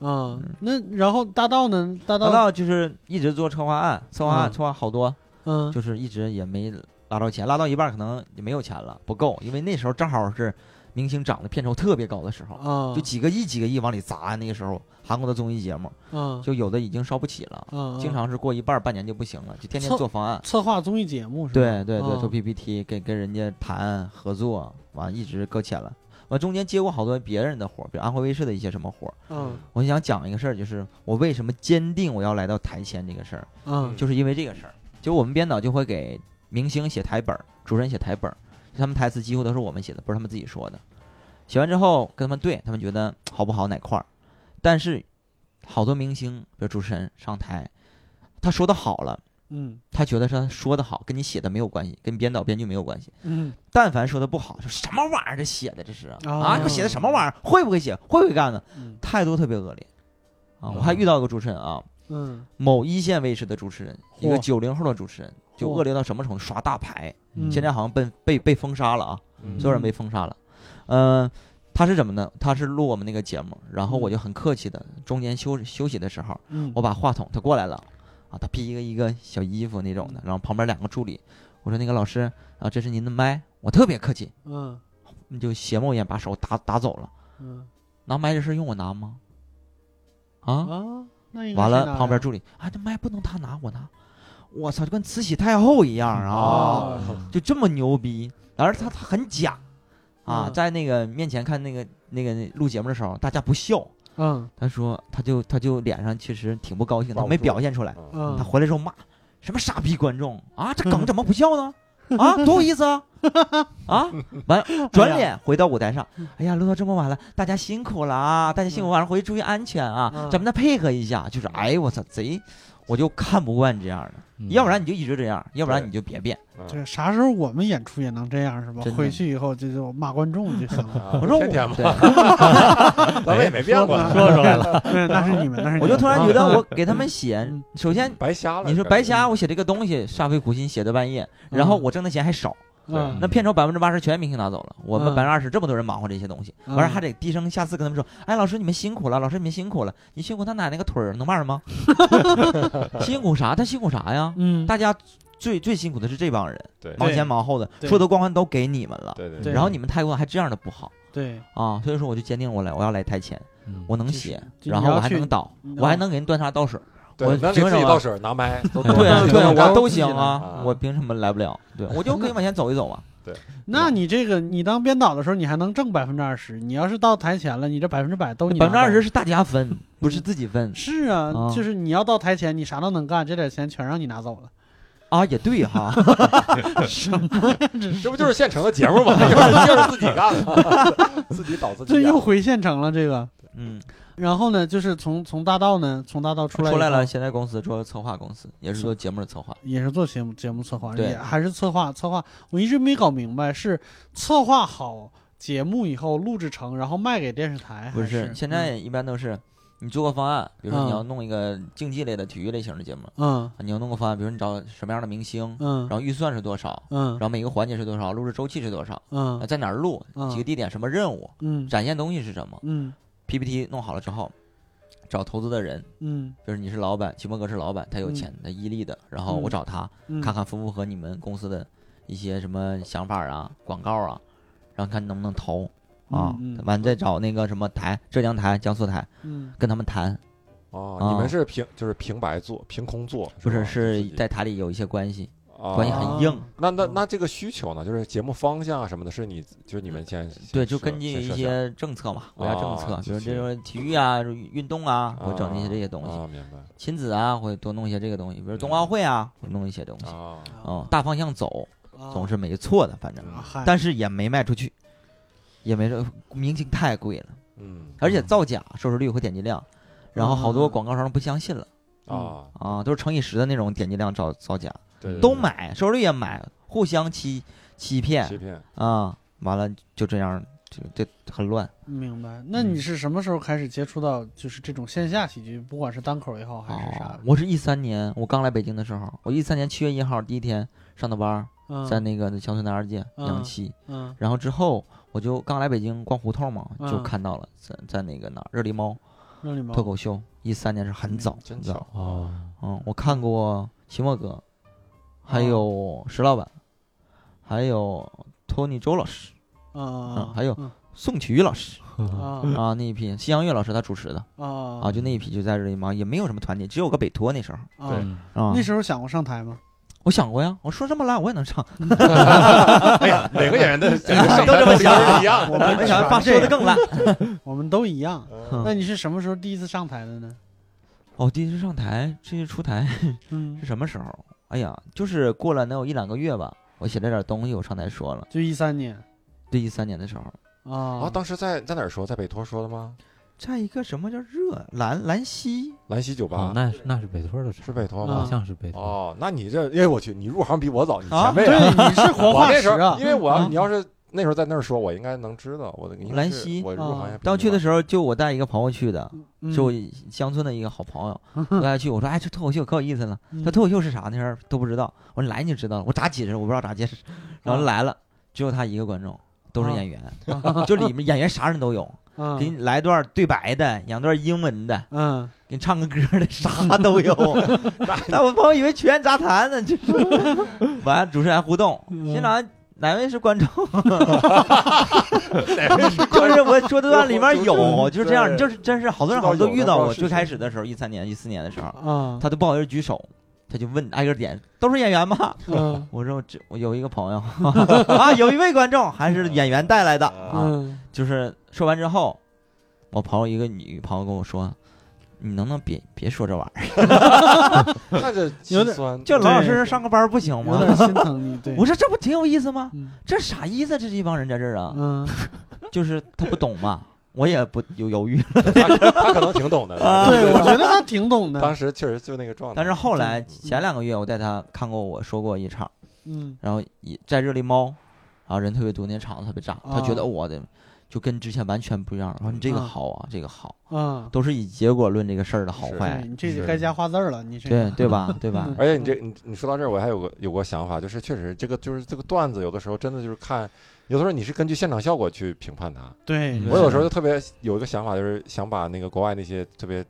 嗯，那然后大道呢？大大道，就是一直做策划案，策划案嗯策划好多，嗯就是一直也没拉到钱，拉到一半可能也没有钱了，不够，因为那时候正好是明星涨的片酬特别高的时候，啊，就几个亿几个亿往里砸，那个时候韩国的综艺节目嗯就有的已经烧不起了，嗯，经常是过一半半年就不行了，就天天做方案。策划综艺节目是吧？对对对，嗯做 PPT 跟跟人家谈合作，完一直搁浅了。我中间接过好多别人的活，比如安徽卫视的一些什么活。嗯我就想讲一个事儿，就是我为什么坚定我要来到台前这个事儿，嗯就是因为这个事儿。就我们编导就会给明星写台本，主持人写台本儿，他们台词几乎都是我们写的，不是他们自己说的。写完之后跟他们对，他们觉得好不好哪块儿，但是好多明星，比如主持人上台，他说的好了。嗯他觉得是他说的好，跟你写的没有关系，跟编导编剧没有关系。嗯但凡说的不好，说什么玩意儿这写的这是哦啊，你写的什么玩意儿？会不会写？会不会干呢？嗯态度特别恶劣啊！我还遇到一个主持人啊，嗯某一线卫视的主持人，一个嚯九零后的主持人，就恶劣到什么程度？耍大牌，嗯，现在好像被被被封杀了啊，嗯所有人被封杀了。嗯，他是怎么呢？他是录我们那个节目，然后我就很客气的，中间休休息的时候，嗯我把话筒他过来了，啊，他披一个一个小衣服那种的，然后旁边两个助理，我说那个老师啊，这是您的麦，我特别客气，嗯你就斜目一眼把手打打走了，嗯拿麦这事儿用我拿吗？啊，啊，那完了旁边助理啊，这麦不能他拿，我拿，我操，就跟慈禧太后一样啊，哦 (laughs) 就这么牛逼，而他他很假。啊，嗯在那个面前看那个那个录节目的时候，大家不笑，嗯他说他就他就脸上其实挺不高兴，他没表现出来。嗯，他回来之后骂什么傻逼观众啊，这梗 (laughs) 怎么不笑呢？啊，多有意思啊！啊，完 (laughs) 转脸回到舞台上，哎呀，录到这么晚了，大家辛苦了啊，大家辛苦，晚上回去注意安全啊，嗯咱们再配合一下。就是，哎，我操，贼，我就看不惯这样的，嗯要不然你就一直这样，要不然你就别变。这啥时候我们演出也能这样是吧真？的回去以后就就骂观众就行了。啊我说我天天嘛，对，咱们也没变过，(laughs) 说出来了，(laughs) 对，那是你们，那是你们我就突然觉得啊我给他们写嗯，首先白瞎了。你说白瞎，我写这个东西煞费苦心写到半夜，然后我挣的钱还少。嗯。那片酬百分之八十全明星拿走了，我们嗯。百分之二十这么多人忙活这些东西，嗯。完事儿还得低声下气跟他们说：“哎，老师你们辛苦了，老师你们辛苦了，你辛苦他奶奶个腿儿能骂人吗？(laughs) 辛苦啥？他辛苦啥呀？嗯，大家最最辛苦的是这帮人，对。忙前忙后的，对。所有的光环都给你们了，对对对。然后你们态度还这样的不好对，啊，所以说我就坚定我来，我要来台前，嗯。我能写，然后我还能导，嗯我还能给人端茶倒水，对，我能给凭什么自己倒水拿麦，(laughs) 都对啊对啊，我我都行啊，我凭什么来不了？对，我就可以往前走一走嘛。那你这个你当编导的时候，你还能挣百分之二十。你要是到台前了，你这百分之百都你百分之二十是大家分，(laughs) 不是自己分是啊，啊就是你要到台前，你啥都能干，这点钱全让你拿走了。啊，也对哈。(laughs) 这不就是现成的节目吗？就是自己干的，自己导自己。这又回县城了，这个。嗯，然后呢，就是从从大道呢，从大道出来出来了，，现在公司做策划公司，也是做节目的策划。也是做节目节目策划，对。也还是策划策划。我一直没搞明白，是策划好节目以后录制成，然后卖给电视台，不还是？现在一般都是你做个方案，比如说嗯。你要弄一个竞技类的、体育类型的节目，嗯。你要弄个方案，比如你找什么样的明星，嗯。然后预算是多少，嗯。然后每个环节是多少，录制周期是多少，嗯。呃在哪儿录，嗯。几个地点，什么任务，嗯。展现东西是什么嗯，PPT 弄好了之后，找投资的人，嗯。就是你是老板，齐伯格是老板，他有钱他、伊利的，然后我找他，嗯，看看符不符合你们公司的一些什么想法啊、广告啊，然后看能不能投，啊完再找那个什么台，浙江台、江苏台嗯。跟他们谈，哦，啊。你们是凭就是平白做，凭空做，不是是在台里有一些关系，啊关系很硬。那那那这个需求呢，就是节目方向啊什么的，是你就是你们先对，就根据一些政策嘛，国家政策啊，比如是这种体育啊、运动啊，会整一些这些东西，啊，明白。亲子啊，会多弄一些这个东西，比如冬奥会啊，会弄一些东西，啊，嗯，大方向走啊总是没错的，反正，但是也没卖出去，也没说明星太贵了，嗯。而且造假收视率和点击量，然后好多嗯。广告商都不相信了。啊，啊，都是乘以十的那种点击量造造假，对对对都买，收视率也买，互相欺欺骗欺骗啊，完了就这样，就这很乱。明白。那你是什么时候开始接触到就是这种线下喜剧，不管是单口也好还是啥哦？，我是一三年，我刚来北京的时候，我一三年七月一号第一天上的班，嗯在那个乡村大二街嗯阳七，嗯然后之后我就刚来北京逛胡同嘛，嗯就看到了在在那个哪热力猫热力猫脱口秀，一三年是很早，嗯真很早巧哦，嗯，我看过齐墨哥，还哦有石老板，还有托尼周老师，嗯嗯还有嗯宋曲老师啊啊那一批，西洋乐老师他主持的啊啊，就那一批就在这里忙，也没有什么团体，只有个北托那时候啊对。那时候想过上台吗？我想过呀，我说这么烂我也能唱，(laughs) 哎呀，每个演员的 (laughs) 都这么台想都一样，我们没想到发说的更烂。(laughs) 我们都一样。嗯那你是什么时候第一次上台的呢？哦，第一次上台，这次出台嗯是，什么时候？哎呀，就是过了能有一两个月吧，我写了点东西，我上台说了。就一三年对，一三年的时候，啊啊，当时在在哪儿说？在北托说的吗？在一个什么叫热兰兰溪，兰溪酒吧哦，那是那是北托的事是北托吗好吗？像是北托。哦，那你这，哎我去，你入行比我早，你啊前辈对，啊。你是活我那时候化石啊，，因为我要啊你要是那时候在那儿说，我应该能知道。我兰溪我入行也比当去的，时候就我带一个朋友去的，嗯是我乡村的一个好朋友，(laughs) 我带他去，我说哎这脱口秀可有意思了。嗯他脱口秀是啥那时候都不知道，我说来你就知道了，我咋解释我不知道咋解释，然后来了，只有他一个观众，都是演员，(laughs) 就里面演员啥人都有，(laughs) 嗯给你来段对白的，演段英文的，嗯给你唱个歌的，啥都有。那我朋友以为全员杂谈呢，就是完主持人互动，嗯现场哪位 (laughs) 是观众？就是我说的段里面有，就是这样，对就是真是好多人好像都遇到过。最开始的时候，一三年、一四年的时候，啊他都不好意思举手，他就问挨个点，都是演员吗？嗯 (laughs) 我说这我有一个朋友 (laughs) 啊，有一位观众还是演员带来的啊。嗯就是说完之后，我朋友一个女朋友跟我说：“你能不能别别说这玩意儿？(laughs) 那这有点心酸，就老老实实上个班不行吗有点心疼你，对，我说这不挺有意思吗？嗯这啥意思？这一帮人在这儿啊，嗯就是他不懂嘛，(laughs) 我也不有犹豫。(laughs) 他他可能挺懂的。啊对，我觉得他挺懂的，当时确实就那个状态。但是后来前两个月我带他看过我说过一场，嗯然后也在热力猫，然后人特别多，那场子特别炸，他觉啊得我的就跟之前完全不一样。然后你这个啊好啊，这个好，啊，都是以结果论这个事儿的好坏对，你这该加花字儿了，你这对对吧？(laughs) 对吧？而且你这你你说到这儿，我还有个有个想法，就是确实这个就是这个段子，有的时候真的就是看，有的时候你是根据现场效果去评判它。对，嗯我有时候就特别有一个想法，就是想把那个国外那些特别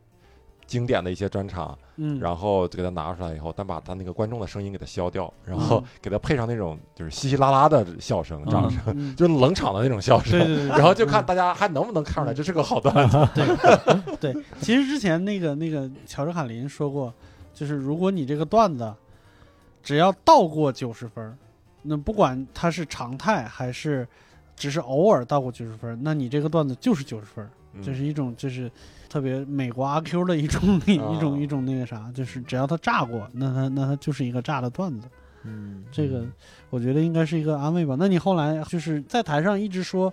经典的一些专场，嗯，然后就给它拿出来以后，但把他那个观众的声音给它消掉，然后嗯。给它配上那种就是稀稀拉拉的笑声、嗯。掌声，嗯。就是冷场的那种笑声。对对对，然后就看嗯大家还能不能看出来这是个好段子。(laughs) 对对，其实之前那个那个乔治卡林说过，就是如果你这个段子只要到过九十分，那不管它是常态还是只是偶尔到过九十分，那你这个段子就是九十分儿。这是一种就是特别美国阿 Q 的一种 (laughs) 一种一种那个啥，就是只要他炸过，那他那他就是一个炸的段子。嗯，这个我觉得应该是一个安慰吧。那你后来就是在台上一直说，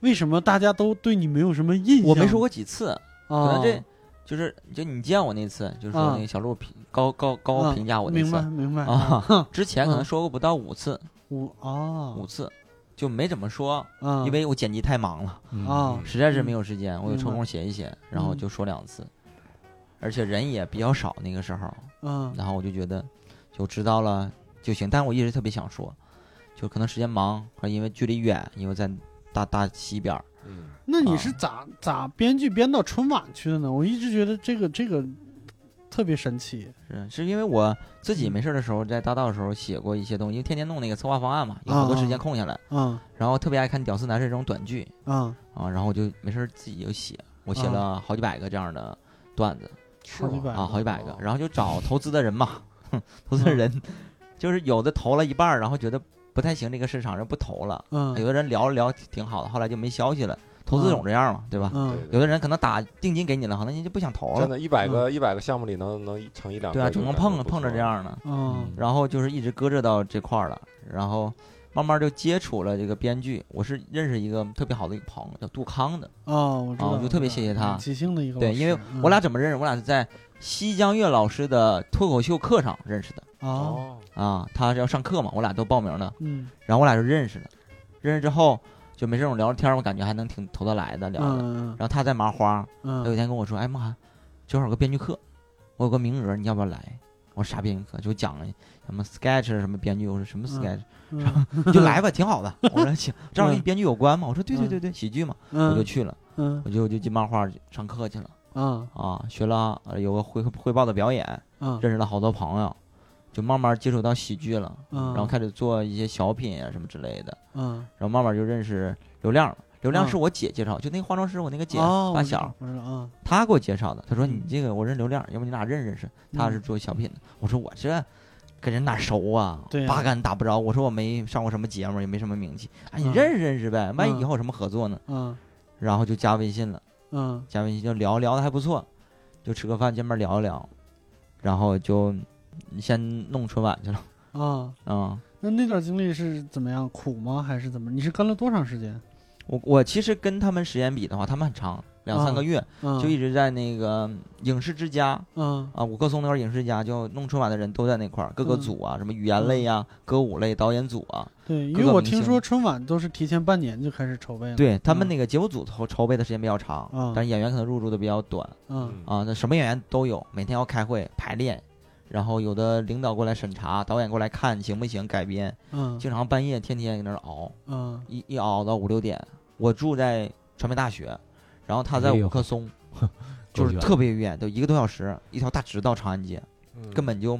为什么大家都对你没有什么印象？我没说过几次，可啊，能这就是就你见我那次，就是说啊那个小鹿评高高高啊评价我那次明白明白啊，(laughs) 之前可能嗯说过不到五次，五啊五次就没怎么说，啊，因为我剪辑太忙了，实在是没有时间，我有抽空写一写，然后嗯就说两次，而且人也比较少那个时候，嗯然后我就觉得就知道了就行，但是我一直特别想说，就可能时间忙，或者因为距离远，因为在大大西边儿，嗯，那你是咋咋编剧编到春晚去的呢？我一直觉得这个这个特别神奇。是是因为我自己没事儿的时候，在大道的时候写过一些东西，因为天天弄那个策划方案嘛，有好多时间空下来，嗯然后特别爱看《屌丝男士》这种短剧。嗯，啊，然后我就没事儿自己就写，我写了好几百个这样的段子。好几百啊，好几百个。哦，然后就找投资的人嘛，(laughs) 哼投资的人。就是有的投了一半，然后觉得不太行，这个市场人不投了，嗯。有的人聊了聊挺好的，后来就没消息了，投资总这样嘛，对吧？嗯有的人可能打定金给你了，可能人就不想投了，真的，一百个一百个项目里能能成一两个，对啊，总能碰碰着这。样的。嗯然后就是一直搁置到这块儿了，然后慢慢就接触了这个编剧。我是认识一个特别好的一个朋友，叫杜康的。哦，我知道，啊我就特别谢谢他嗯即兴的一个对，因为我俩怎么认识？我俩是在西江月老师的脱口秀课上认识的哦，啊。他是要上课嘛，我俩都报名了，嗯然后我俩就认识了。认识之后就没这种聊着天，我感觉还能挺投得来的聊的。嗯然后他在麻花，他有一嗯天跟我说：“哎妈，正好有个编剧课，我有个名额，你要不要来？”我说啥编剧课？就讲什么 sketch 什么编剧，我说什么 sketch，、就来吧，挺好的。我说行，(laughs) 正好跟编剧有关嘛。我说对对对对，喜剧嘛，我就嗯去了，嗯我就我就进漫画上课去了嗯啊，学了呃有个汇汇报的表演，嗯认识了好多朋友，就慢慢接触到喜剧了，嗯，然后开始做一些小品啊什么之类的，嗯，然后慢慢就认识刘亮了。刘亮嗯是我姐介绍，就那个化妆师，我那个姐哦，发小，我知道，嗯他给我介绍的。她说嗯你这个我认识刘亮，要不你俩认识认识？他是做小品的。我说我这跟人哪熟啊？八竿子打不着。我说我没上过什么节目，也没什么名气。哎，你嗯认识认识呗，万一嗯以后有什么合作呢？嗯然后就加微信了，嗯加微信就聊聊的还不错，就吃个饭见面聊一聊，然后就先弄春晚去了。啊，啊、那那段经历是怎么样？苦吗？还是怎么？你是跟了多长时间？我我其实跟他们时间比的话，他们很长，两三啊个月，嗯，就一直在那个影视之家嗯啊，五棵松那块儿影视家，就弄春晚的人都在那块儿，各个嗯组啊，什么语言类呀、歌舞类、导演组啊，对，因为我听说春晚都是提前半年就开始筹备了。对他们嗯那个节目组筹筹备的时间比较长，嗯但是演员可能入驻的比较短嗯啊。那什么演员都有，每天要开会排练，然后有的领导过来审查，导演过来看行不行改编，嗯经常半夜天天搁那儿熬，嗯一一熬到五六点。我住在传媒大学，然后他在五棵松，(laughs) 就是特别远，都一个多小时，一条大直道长安街，嗯根本就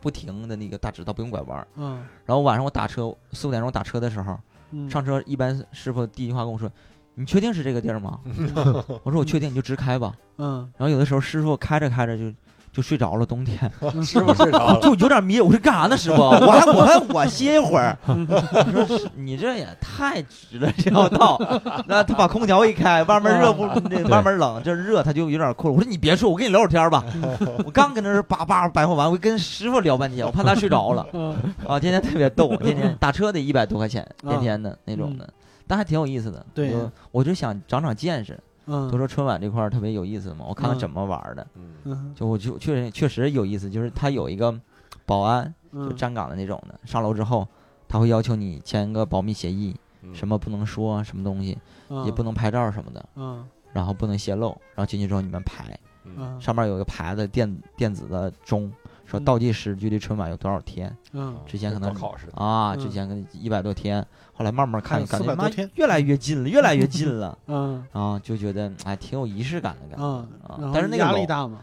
不停的那个大直道，不用拐弯。嗯然后晚上我打车四五点钟打车的时候，嗯，上车一般师傅第一句话跟我说：“你确定是这个地儿吗？” (laughs) 我说：“我确定，你就直开吧。嗯”然后有的时候师傅开着开着就就睡着了，冬天师傅睡着了，(laughs) (laughs) 就有点迷。我说干啥呢，师傅？(laughs) 我还我还我歇一会儿。我说你这也太直了，这条道。那他把空调一开，外面热不那外面冷，这热他就有点困。我说你别睡，我跟你聊会儿天吧。我刚跟那儿叭叭白话完，我跟师傅聊半天，我怕他睡着了。嗯啊，天天特别逗，天天打车得一百多块钱，啊天天的那种的，但还挺有意思的。对我就想长长见识。嗯，都说春晚这块儿特别有意思嘛，我看看嗯。怎么玩的。嗯。嗯。就我就确实确实有意思，就是他有一个保安，就嗯。站岗的那种的，上楼之后他会要求你签个保密协议，嗯。什么不能说，什么东西嗯。也不能拍照什么的，嗯。然后不能泄露，然后进去之后你们排，上面有个牌子电电子的钟，说嗯。倒计时距离春晚有多少天。嗯。之前可能啊，嗯。之前跟一百多天，后来慢慢看，感觉400妈越来越近了，越来越近 (laughs) 了嗯啊，就觉得哎挺有仪式感的感觉但是那个压力大吗？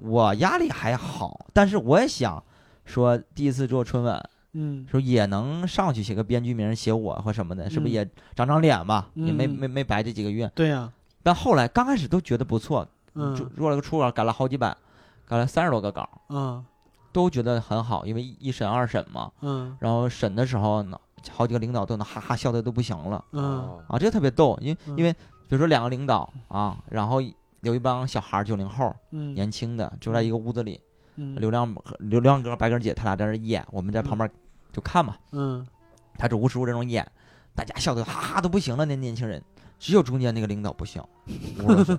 我压力还好，但是我也想说，第一次做春晚，嗯说也能上去写个编剧名，写我或什么的，是不是嗯也长长脸吧？也没嗯没没白这几个月。对呀，但后来刚开始都觉得不错，嗯做做了个初稿，改了好几版，改了三十多个稿，嗯都觉得很好，因为一审二审嘛。嗯然后审的时候呢，好几个领导都能哈哈笑的都不行了嗯哦啊，这个特别逗，因为嗯因为比如说两个领导啊，然后有一帮小孩九零后嗯年轻的就在一个屋子里，嗯流量流量哥、白根姐他俩在那儿演，我们在旁边就看嘛，嗯他就无时无刻这种演，大家笑的哈哈都不行了，那年轻人。只有中间那个领导不行，我说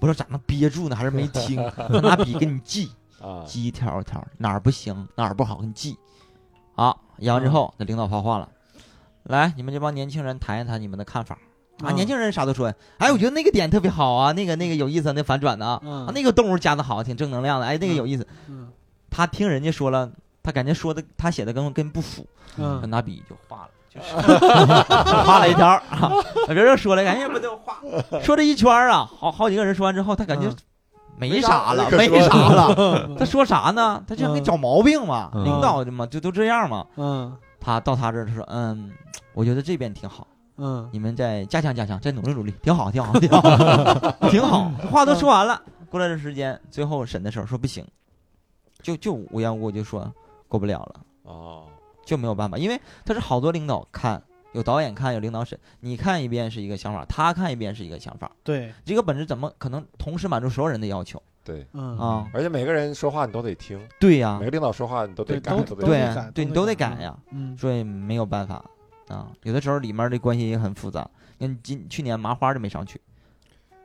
我说咋能憋住呢？还是没听？(laughs) 他拿笔给你记，(laughs) 啊，记一条一条，哪儿不行，哪儿不好，给你记。啊，演完之后，那领导发话了，来，你们这帮年轻人谈一谈你们的看法。啊。嗯年轻人啥都说，哎，我觉得那个点特别好啊，那个那个有意思啊，那反转的啊，嗯。啊那个动物加的好，挺正能量的，哎，那个有意思。嗯。他听人家说了，他感觉说的他写的跟跟不符，他嗯拿笔就画了，就是 (laughs) 画了一条儿。啊。(laughs) 别人说了，感觉不就画，说这一圈儿啊，好好几个人说完之后，他感觉嗯。没啥了，没没啥啥了。他说啥呢？他就想给你找毛病嘛，嗯。领导的嘛，就都这样嘛。嗯。他到他这儿，他说，嗯，我觉得这边挺好，嗯你们再加强加强，再努力努力，挺好，挺好，挺好，挺好。(laughs) 话都说完了，过了这时间，最后审的时候说不行，就就无缘无故就说过不了了。哦，就没有办法，因为他是好多领导看，有导演看，有领导审，你看一遍是一个想法，他看一遍是一个想法，对这个本质怎么可能同时满足所有人的要求对，嗯啊？而且每个人说话你都得听，对呀每，个领导说话你都得改，对都都得对你都得得改改呀，嗯所以没有办法啊。有的时候里面的关系也很复杂，跟今去年麻花就没上去，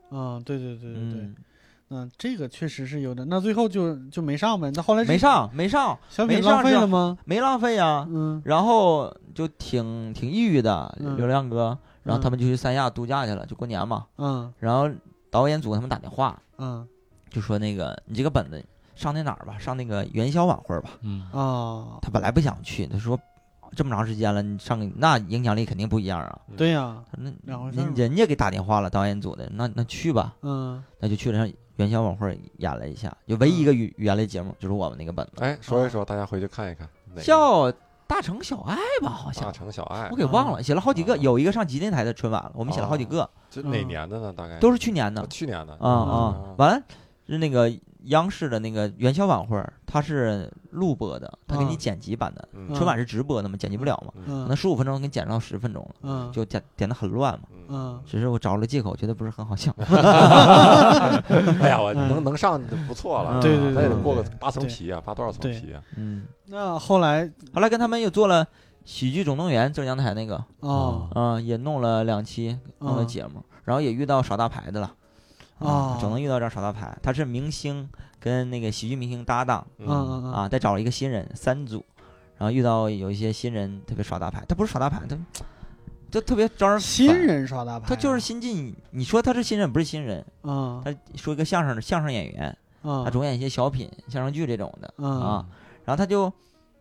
嗯对对对对对嗯，嗯这个确实是有的，那最后就就没上呗，那后来没上没上小品浪没上是费了吗？没浪费呀，嗯然后就挺挺抑郁的，嗯流量哥，然后他嗯们就去三亚度假去了，就过年嘛，嗯然后导演组他们打电话。嗯就说那个你这个本子上那哪儿吧，上那个元宵晚会吧。嗯啊，他本来不想去，他说这么长时间了，你上那影响力肯定不一样啊。对呀，那两回事儿人人家给打电话了，导演组的，那那去吧，嗯。那就去了上元宵晚会演了一下，就唯一一个语语言类节目就是我们那个本子，哎，说一说，大家回去看一看，叫大城小爱吧，好大像城小爱我，给忘了，写了好几个，啊有一个上吉林台的春晚了，我们写了好几个，这哪年的呢？大概？都是去年的。哦去年的。啊啊嗯，完了是那个。央视的那个元宵晚会，它是录播的，它给你啊剪辑版的。嗯。春晚是直播的嘛，剪辑不了嘛，可嗯能十五分钟给你剪到十分钟了，嗯。就剪剪的很乱嘛。只是我找了借口，觉得不是很好笑。(laughs) (laughs) 哎呀，我能能上就不错了，嗯。对对对那也得过个对八层皮啊，扒多少层对皮啊？嗯，那后来？后来跟他们又做了《喜剧总动员》浙江台那个，哦。嗯、也弄了两期，弄了嗯节目，然后也遇到耍大牌的了。哦。总能遇到这样耍大牌，他是明星跟那个喜剧明星搭档嗯。嗯嗯啊，再找了一个新人三组，然后遇到有一些新人特别耍大牌，他不是耍大牌，他就特别招人烦。新，人耍大牌啊，他就是新进，你说他是新人不是新人，嗯。他说一个相声的相声演员，嗯。他总演一些小品、相声剧这种的嗯。啊，然后他就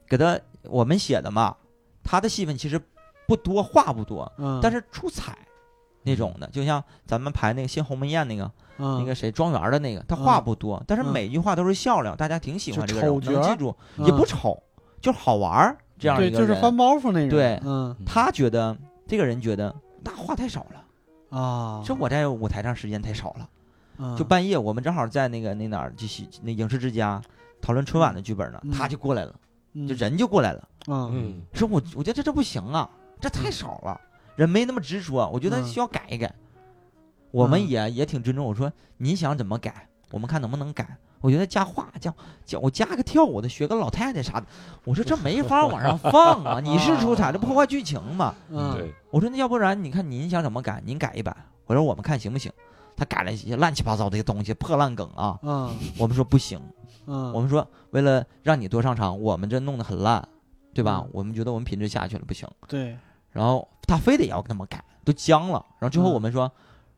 给他我们写的嘛，他的戏份其实不多，话不多，嗯，但是出彩那种的，就像咱们排那个《新鸿门宴》那个那那个谁庄园的那个，他话嗯。不多，但是嗯。每句话都是笑料，大家挺喜欢这个丑能记住，也不丑，就是好玩儿这样对，一个人。就是翻包袱那种，对嗯。他觉得这个人觉得那话太少了，啊，这我在舞台上时间太少了。嗯。就半夜，我们正好在那个那哪儿，就是那影视之家讨论春晚的剧本呢，嗯。他就过来了，嗯。就人就过来了，嗯。嗯说我我觉得这这不行啊，这太少了，人没那么执着，我觉得嗯。需要改一改。我们嗯也也挺尊重，我说你想怎么改，我们看能不能改。我觉得加话加加我加个跳舞的，学个老太太啥的，我说这没法往上放啊！你是出彩，这破坏剧情嘛？嗯，我说那要不然你看您想怎么改，您改一版，我说我们看行不行？他改了一些乱七八糟的东西，破烂梗啊。嗯我们说不行，嗯，我们说为了让你多上场，我们这弄得很烂，对吧？嗯我们觉得我们品质下去了，不行。对，然后他非得要那么改，都僵了。然后最后嗯我们说，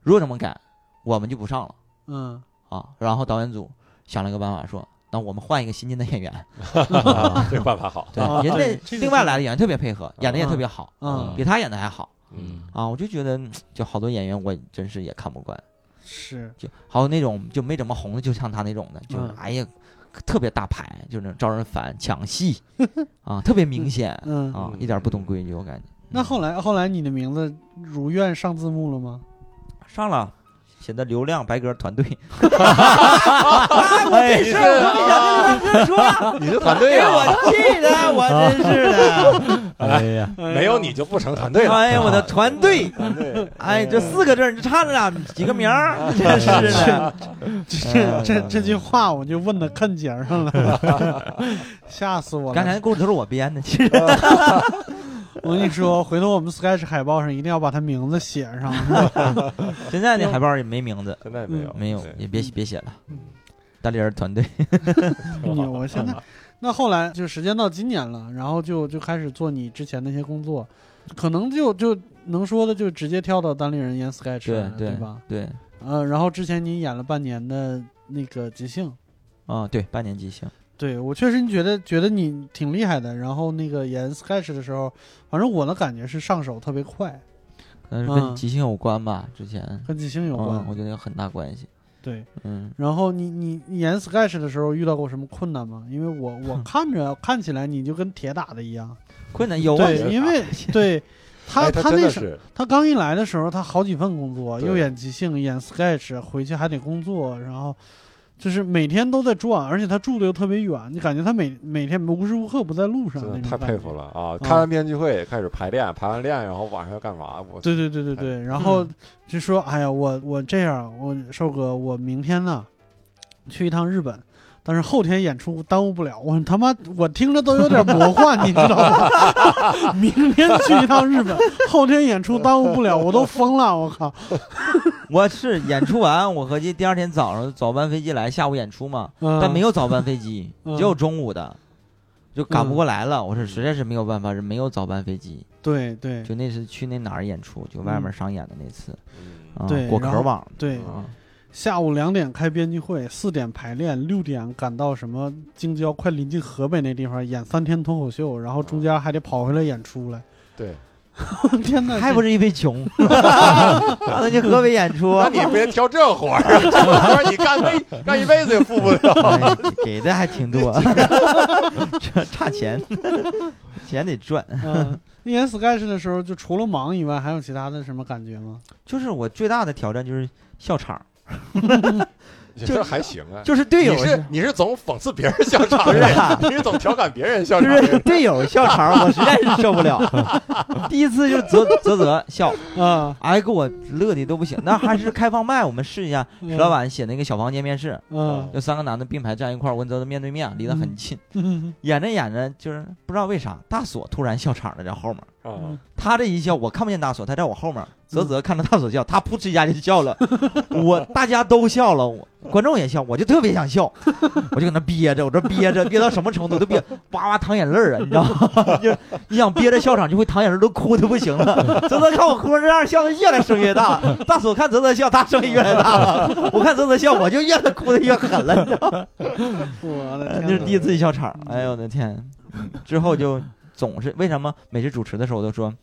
如果这么改，我们就不上了嗯啊。然后导演组想了个办法说，那我们换一个新进的演员。啊 (laughs) 这个办法好，对，啊人对这个家另外来的演员特别配合，演的也嗯特别好，嗯比他演的还好嗯啊。我就觉得，嗯就好多演员我真是也看不惯。是，就还有那种就没怎么红的，就像他那种的，就是、嗯哎呀，特别大牌，就是那种招人烦，抢戏 (laughs) 啊，特别明显嗯，啊，嗯一点不懂规矩，我感觉。那后来后来你的名字如愿上字幕了吗？上了。显得流量白鸽团队，哎，你这事儿我没想跟你们说，你是团队给啊，我气的，我真是的。哎呀，没有你就不成团队了。哎呀，我的 (laughs) 团队，团队，哎，这四个字儿你差着俩几个名儿，(laughs) 真是的。这这这句话我就问到看节上了，(laughs) 吓死我了！刚才故事都是我编的，其实我跟你说，(laughs) 回头我们 Sketch 海报上一定要把他名字写上。(laughs) 现在那海报也没名字，现在没有，没有也别别写了。单立人团队，(laughs) 牛！我现在那后来就时间到今年了，然后就就开始做你之前那些工作，可能就就能说的就直接跳到单立人演 Sketch 对了，对吧？对，呃，然后之前你演了半年的那个即兴，啊对，半年即兴，对我确实觉得觉得你挺厉害的。然后那个演 Sketch 的时候，反正我的感觉是上手特别快，可能是嗯跟即兴有关吧，之前跟即兴有关。嗯，我觉得有很大关系。对。嗯，然后你你你演 sketch 的时候遇到过什么困难吗？因为我我看着看起来你就跟铁打的一样。(laughs) 困难有啊，对，因为对 (laughs) 他哎他他那是他刚一来的时候，他好几份工作，又演即兴，演 sketch，回去还得工作，然后就是每天都在转，而且他住的又特别远，你感觉他每每天无时无刻不在路上真的太佩服。了啊！开完编剧会开始排练，排完练然后晚上要干嘛？我对对对对对，然后就说，哎呀，我我这样，我瘦哥，我明天呢去一趟日本，但是后天演出耽误不了。我他妈，我听着都有点魔幻，你知道吗？(laughs) 明天去一趟日本，后天演出耽误不了，我都疯了，我靠！(laughs) (laughs) 我是演出完，我合计第二天早上早班飞机来，下午演出嘛，嗯但没有早班飞机，嗯只有中午的，就赶不过来了。我说实在是没有办法，是没有早班飞机。对对就那次去那哪儿演出，就外面商演的那次，嗯啊果壳网，对，啊下午两点开编辑会，四点排练，六点赶到什么京郊，快临近河北那地方演三天脱口秀，然后中间还得跑回来演出来。对，(laughs) 天哪，还不是因为穷，让他去河北演出，那你别挑这活儿，这活儿你干辈 (laughs) 干一辈子也富不了。哎给的还挺多，这 (laughs) 差钱，钱得赚。嗯，你演 sketch 的时候，就除了忙以外，还有其他的什么感觉吗？就是我最大的挑战就是笑场，(laughs) 这还行啊。就是队友你是你是总讽刺别人笑场你是总调侃别人笑就场人。是队友笑场，我实在是受不了。(laughs) 第一次就是泽 (laughs) 泽泽笑，啊，哎，给我乐的都不行。那还是开放麦，我们试一下。石老板写那个小房间面试，嗯就三个男的并排站一块儿，我跟泽的面对面，离得很近。嗯演着演着，就是不知道为啥，大锁突然笑场了，在后面。啊，他这一笑，我看不见大锁，他在我后面。泽泽看着大锁笑，他噗嗤一下就笑了。(laughs) 我大家都笑了，我观众也笑，我就特别想笑，(laughs) 我就搁那憋着，我这憋着，憋到什么程度都憋，(laughs) 哇哇淌眼泪儿啊，你知道吗？就你想憋着笑场，就会淌眼泪儿，都哭的不行了。泽泽看我哭成这样，笑的越来声越大。大锁看泽泽笑，他声音越来越大了。我看泽泽笑，我就越来哭的越狠了，你知道吗？我的天那是第一次笑场，哎呦我的天！之后就总是为什么每次主持的时候都说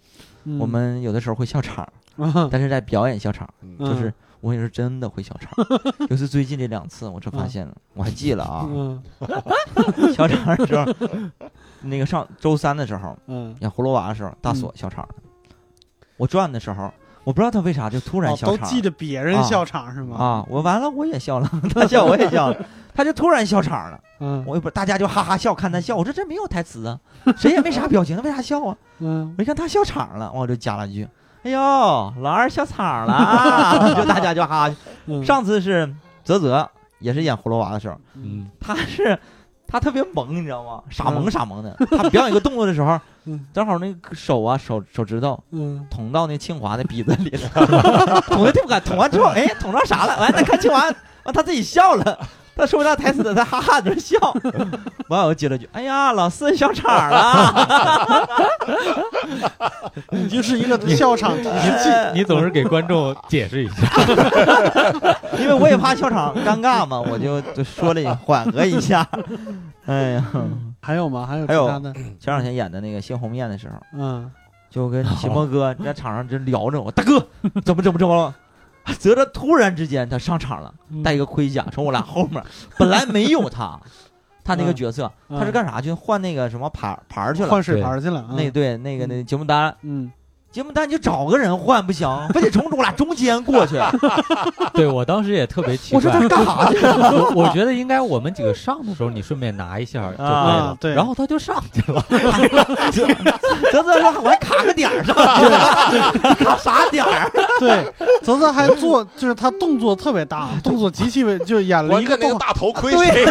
嗯。我们有的时候会笑场，(laughs) 啊。但是在表演笑场，嗯。就是我也是真的会笑场。(laughs) 就是最近这两次，我这发现了，我还记了啊，嗯。(laughs) 笑场的时候，那个上周三的时候嗯，演葫芦娃的时候，大锁笑场了。我转的时候，我不知道他为啥就突然哦笑场都记得别人笑场是吗？啊！我完了，我也笑了，(laughs) 他笑我也笑了，(laughs) 他就突然笑场了。嗯我也不，大家就哈哈笑，看他笑。我说这没有台词啊，谁也没啥表情，他为啥笑啊？嗯我一看他笑场了，我就加了一句：“哎呦，老二笑场了 (laughs) 啊！”就大家就哈哈。嗯，上次是泽泽，也是演葫芦娃的时候，嗯，他是他特别萌，你知道吗？傻萌傻萌的。他表演一个动作的时候 (laughs) 嗯，正好那个手啊手手指头嗯捅到那清华的鼻子里了，(laughs) 捅的特不敢。捅完之后，哎，捅着啥了？完了，看清华，完他自己笑了。他说不到台词的，他哈哈在那笑。完，我接了句：“哎呀，老四笑场了。你就是一个 (laughs) 笑场体系。你总是给观众解释一下，(laughs) ”因为我也怕笑场尴尬嘛，我就就说了缓和一下。哎呀，(laughs) 还有吗？还有还有其他的？前两天演的那个《猩红面》的时候，嗯就跟秦风哥在场上就聊着我，大哥怎么怎么怎么了？(laughs) 泽泽突然之间他上场了，嗯带一个盔甲从我俩后面，本来没有他，(laughs) 他那个角色嗯他是干啥去换那个什么牌牌去了？换水牌去了。嗯那对那个那节目单，嗯节目单你就找个人换不行，(laughs) 非得从我俩中间过去。(laughs) 对我当时也特别奇怪我说他。干啥去？我我觉得应该我们几个上的时候，你顺便拿一下就对了啊。对然后他就上去了，泽泽说我还卡个点儿上去，卡啥点儿？对，泽泽还做，就是他动作特别大，动作极其为，就演了一个那个大头盔对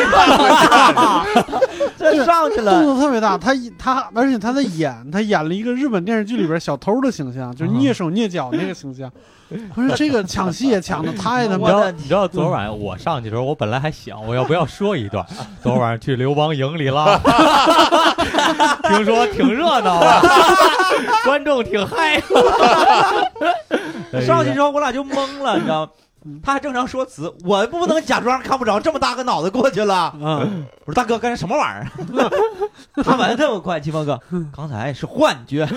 这上去了动。作特别大，他他而且他在演，他演了一个日本电视剧里边小偷的形象，就是蹑手蹑脚那个形象。(laughs) 我说这个抢戏也抢的太他妈你知道你知道昨晚我上去的时候，我本来还想我要不要说一段，(laughs) 昨晚去刘邦营里了，(laughs) 听说挺热闹啊，观众挺嗨。上去之后我俩就懵了，你知道吗？他还正常说词，我不能假装看不着，这么大个脑袋过去了。嗯，我说大哥，刚才什么玩意儿？(laughs) 他玩的这么快，秦风哥，刚才是幻觉。(laughs)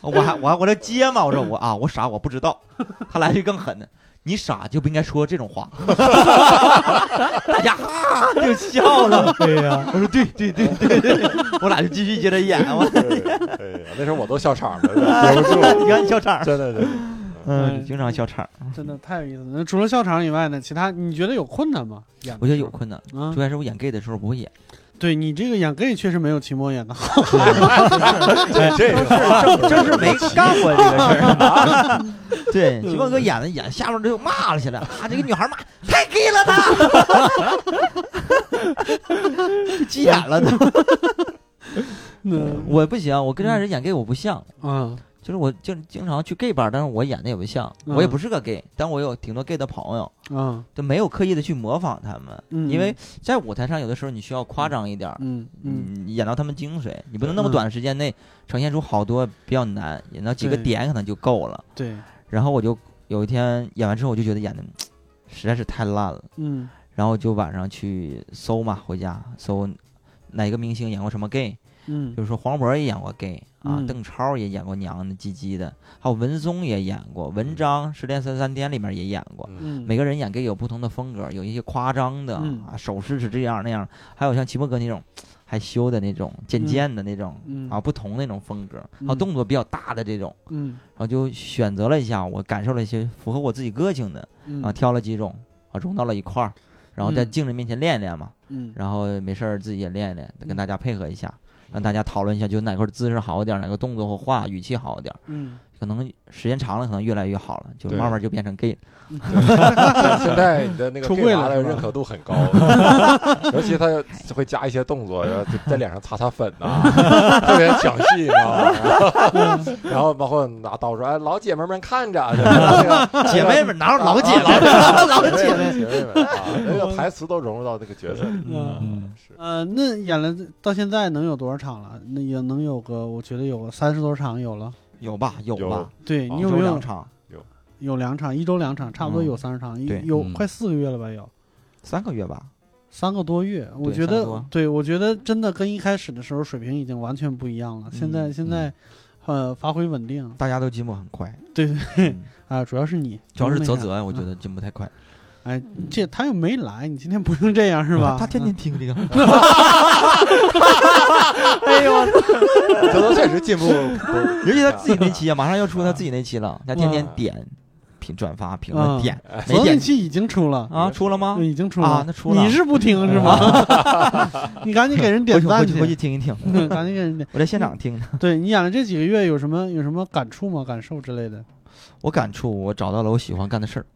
我还我还我这接嘛，我说我啊，我傻，我不知道。他来句更狠的，你傻就不应该说这种话。(laughs) 大家哈就笑了。对呀，我说对对对对对，我俩就继续接着演。我对哎呀，那时候我都笑场了，憋不住，你看你笑场，真的真的。嗯，经常笑场。真的太有意思了。那除了笑场以外呢，其他你觉得有困难吗？演的我觉得有困难，啊主。要是我演 gay 的时候不会演。对你这个演 gay 确实没有秦墨演的好。(laughs) (laughs) 这这个正正是没干过这个事儿。(laughs) 对，秦光哥演的演，下面就骂了起来，啊，这个女孩骂太 gay 了他，就急眼了他。嗯我不行，我跟这样人演 gay 我不像，啊就是我经经常去 gay 吧，但是我演的也不像，嗯我也不是个 gay，但我有挺多 gay 的朋友，啊就没有刻意的去模仿他们，嗯，因为在舞台上有的时候你需要夸张一点。嗯嗯嗯，演到他们精髓，你不能那么嗯。短的时间内呈现出好多比较难，演到几个点可能就够了。对。然后我就有一天演完之后，我就觉得演的实在是太烂了，嗯。然后就晚上去搜嘛，回家搜哪个明星演过什么 gay，嗯。比如说黄渤也演过 gay 啊，嗯。邓超也演过娘的唧唧的，还有文松也演过，文章《失恋三三天》里面也演过。嗯，每个人演 gay 有不同的风格，有一些夸张的、嗯啊，手势是这样那样，还有像齐墨哥那种害羞的那种、渐渐的那种、嗯啊，不同那种风格，还有嗯动作比较大的这种，嗯。然后就选择了一下，我感受了一些符合我自己个性的嗯啊，挑了几种啊，融到了一块儿，然后在嗯。镜子面前练练嘛，嗯。然后没事儿自己也练练，跟大家配合一下，让大家讨论一下，就哪块姿势好一点，哪个动作或话语气好一点，嗯。可能时间长了，可能越来越好了，就慢慢就变成 gay 了。(laughs) 现在你的那个出 gay 柜了认可度很高，(laughs) 尤其他会加一些动作，然后就在脸上擦擦粉呐，(laughs) 特别抢戏，你知道吗？然后包括拿刀说：“哎，老姐妹们看着，就是那个姐妹们哪有老姐？老姐姐妹。姐妹们啊，那个台词都融入到这个角色里。嗯呃，那演了到现在能有多少场了？那也能有个，我觉得有个三十多场有了。有吧？有吧有？对你有没有两场，有两场，一周两场，差不多嗯有三十场，有快四个月了吧？有三个月吧？三个多月，我觉得对我觉得真的跟一开始的时候水平已经完全不一样了。现在嗯现在，呃，发挥稳定，大家都进步很快，对对 (laughs) 啊，主要是你，主要是泽泽，我觉。啊得进步太快，哎，这他又没来，你今天不用这样是吧？(laughs) 他天天听这个，(laughs) 哎呦，泽泽确实进步，尤其他自己那期啊，马上要出他自己那期了，他天天嗯点评转发评论嗯点，没昨天点期已经出了，啊，出了吗？已经出了啊那出了你是不听是吗？(laughs) 你赶紧给人点赞去回去听一听，嗯赶紧给人点。(laughs) 我在现场听的。对你演了这几个月，有什么有什么感触吗？感受之类的？我感触，我找到了我喜欢干的事儿，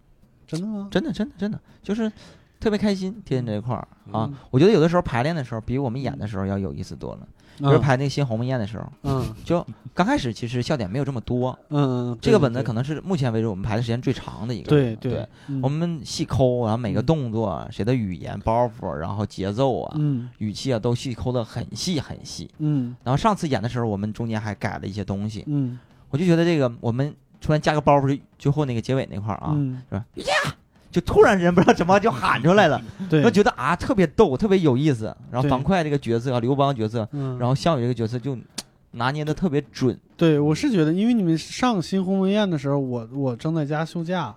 真的吗？真的真的真的就是特别开心，天天这一块儿啊嗯，我觉得有的时候排练的时候比我们演的时候要有意思多了。比如嗯。排那个新鸿门宴的时候，嗯。(laughs) 就刚开始其实笑点没有这么多，嗯，嗯这个本子可能是目前为止我们排的时间最长的一个。对对我们细抠，然后每个嗯。动作、谁的语言包袱，然后节奏啊、嗯语气啊，都细抠的很细很细。嗯。然后上次演的时候，我们中间还改了一些东西，嗯。我就觉得这个我们突然加个包袱，就最后那个结尾那块儿啊，嗯，就突然人不知道怎么就喊出来了，(laughs) 对我，觉得啊特别逗，特别有意思。然后对樊哙这个角色，刘邦角色，嗯，然后项羽这个角色就 (tsk) 拿捏的特别准。对我是觉得，因为你们上新鸿门宴的时候，我我正在家休假，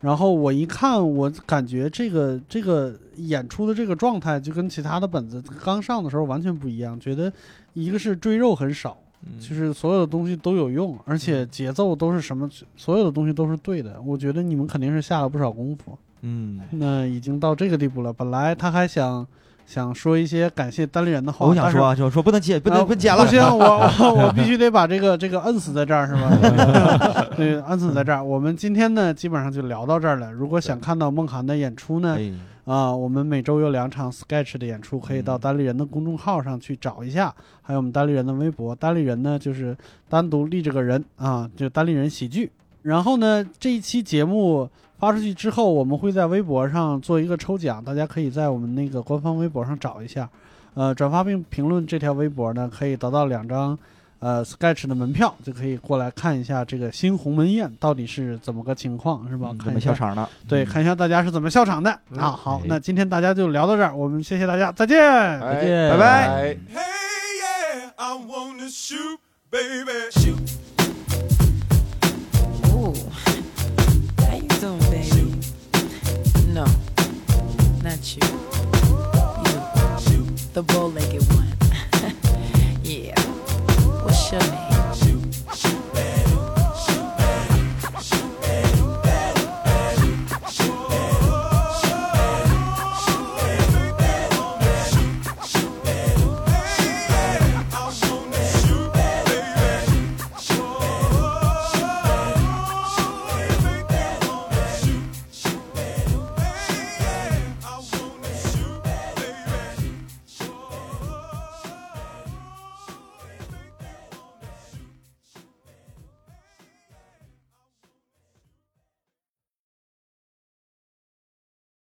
然后我一看，我感觉这个这个演出的这个状态就跟其他的本子刚上的时候完全不一样，觉得一个是赘肉很少。嗯就是所有的东西都有用，而且节奏都是什么，所有的东西都是对的。我觉得你们肯定是下了不少功夫。嗯，那已经到这个地步了，本来他还想想说一些感谢单立人的话，我想说啊，就说不能剪，不啊能不剪了不。行，我 (laughs) 我我必须得把这个这个摁死在这儿，是吧？(laughs) 对，摁死在这儿。我们今天呢，基本上就聊到这儿了。如果想看到梦涵的演出呢，哎啊，我们每周有两场 sketch 的演出，可以到嗯单立人的公众号上去找一下，还有我们单立人的微博。单立人呢，就是单独立这个人啊，就单立人喜剧。然后呢，这一期节目发出去之后，我们会在微博上做一个抽奖，大家可以在我们那个官方微博上找一下，呃，转发并评论这条微博呢，可以得到两张。呃，sketch 的门票就可以过来看一下这个新鸿门宴到底是怎么个情况，是吧？嗯怎么看一下笑场的？对，看一下大家是怎么笑场的、嗯啊。好哎，那今天大家就聊到这儿，我们谢谢大家，再见。再见拜拜 Hey, yeah, I wanna shoot, baby. Shoot. No, not you. You, the bow legged one.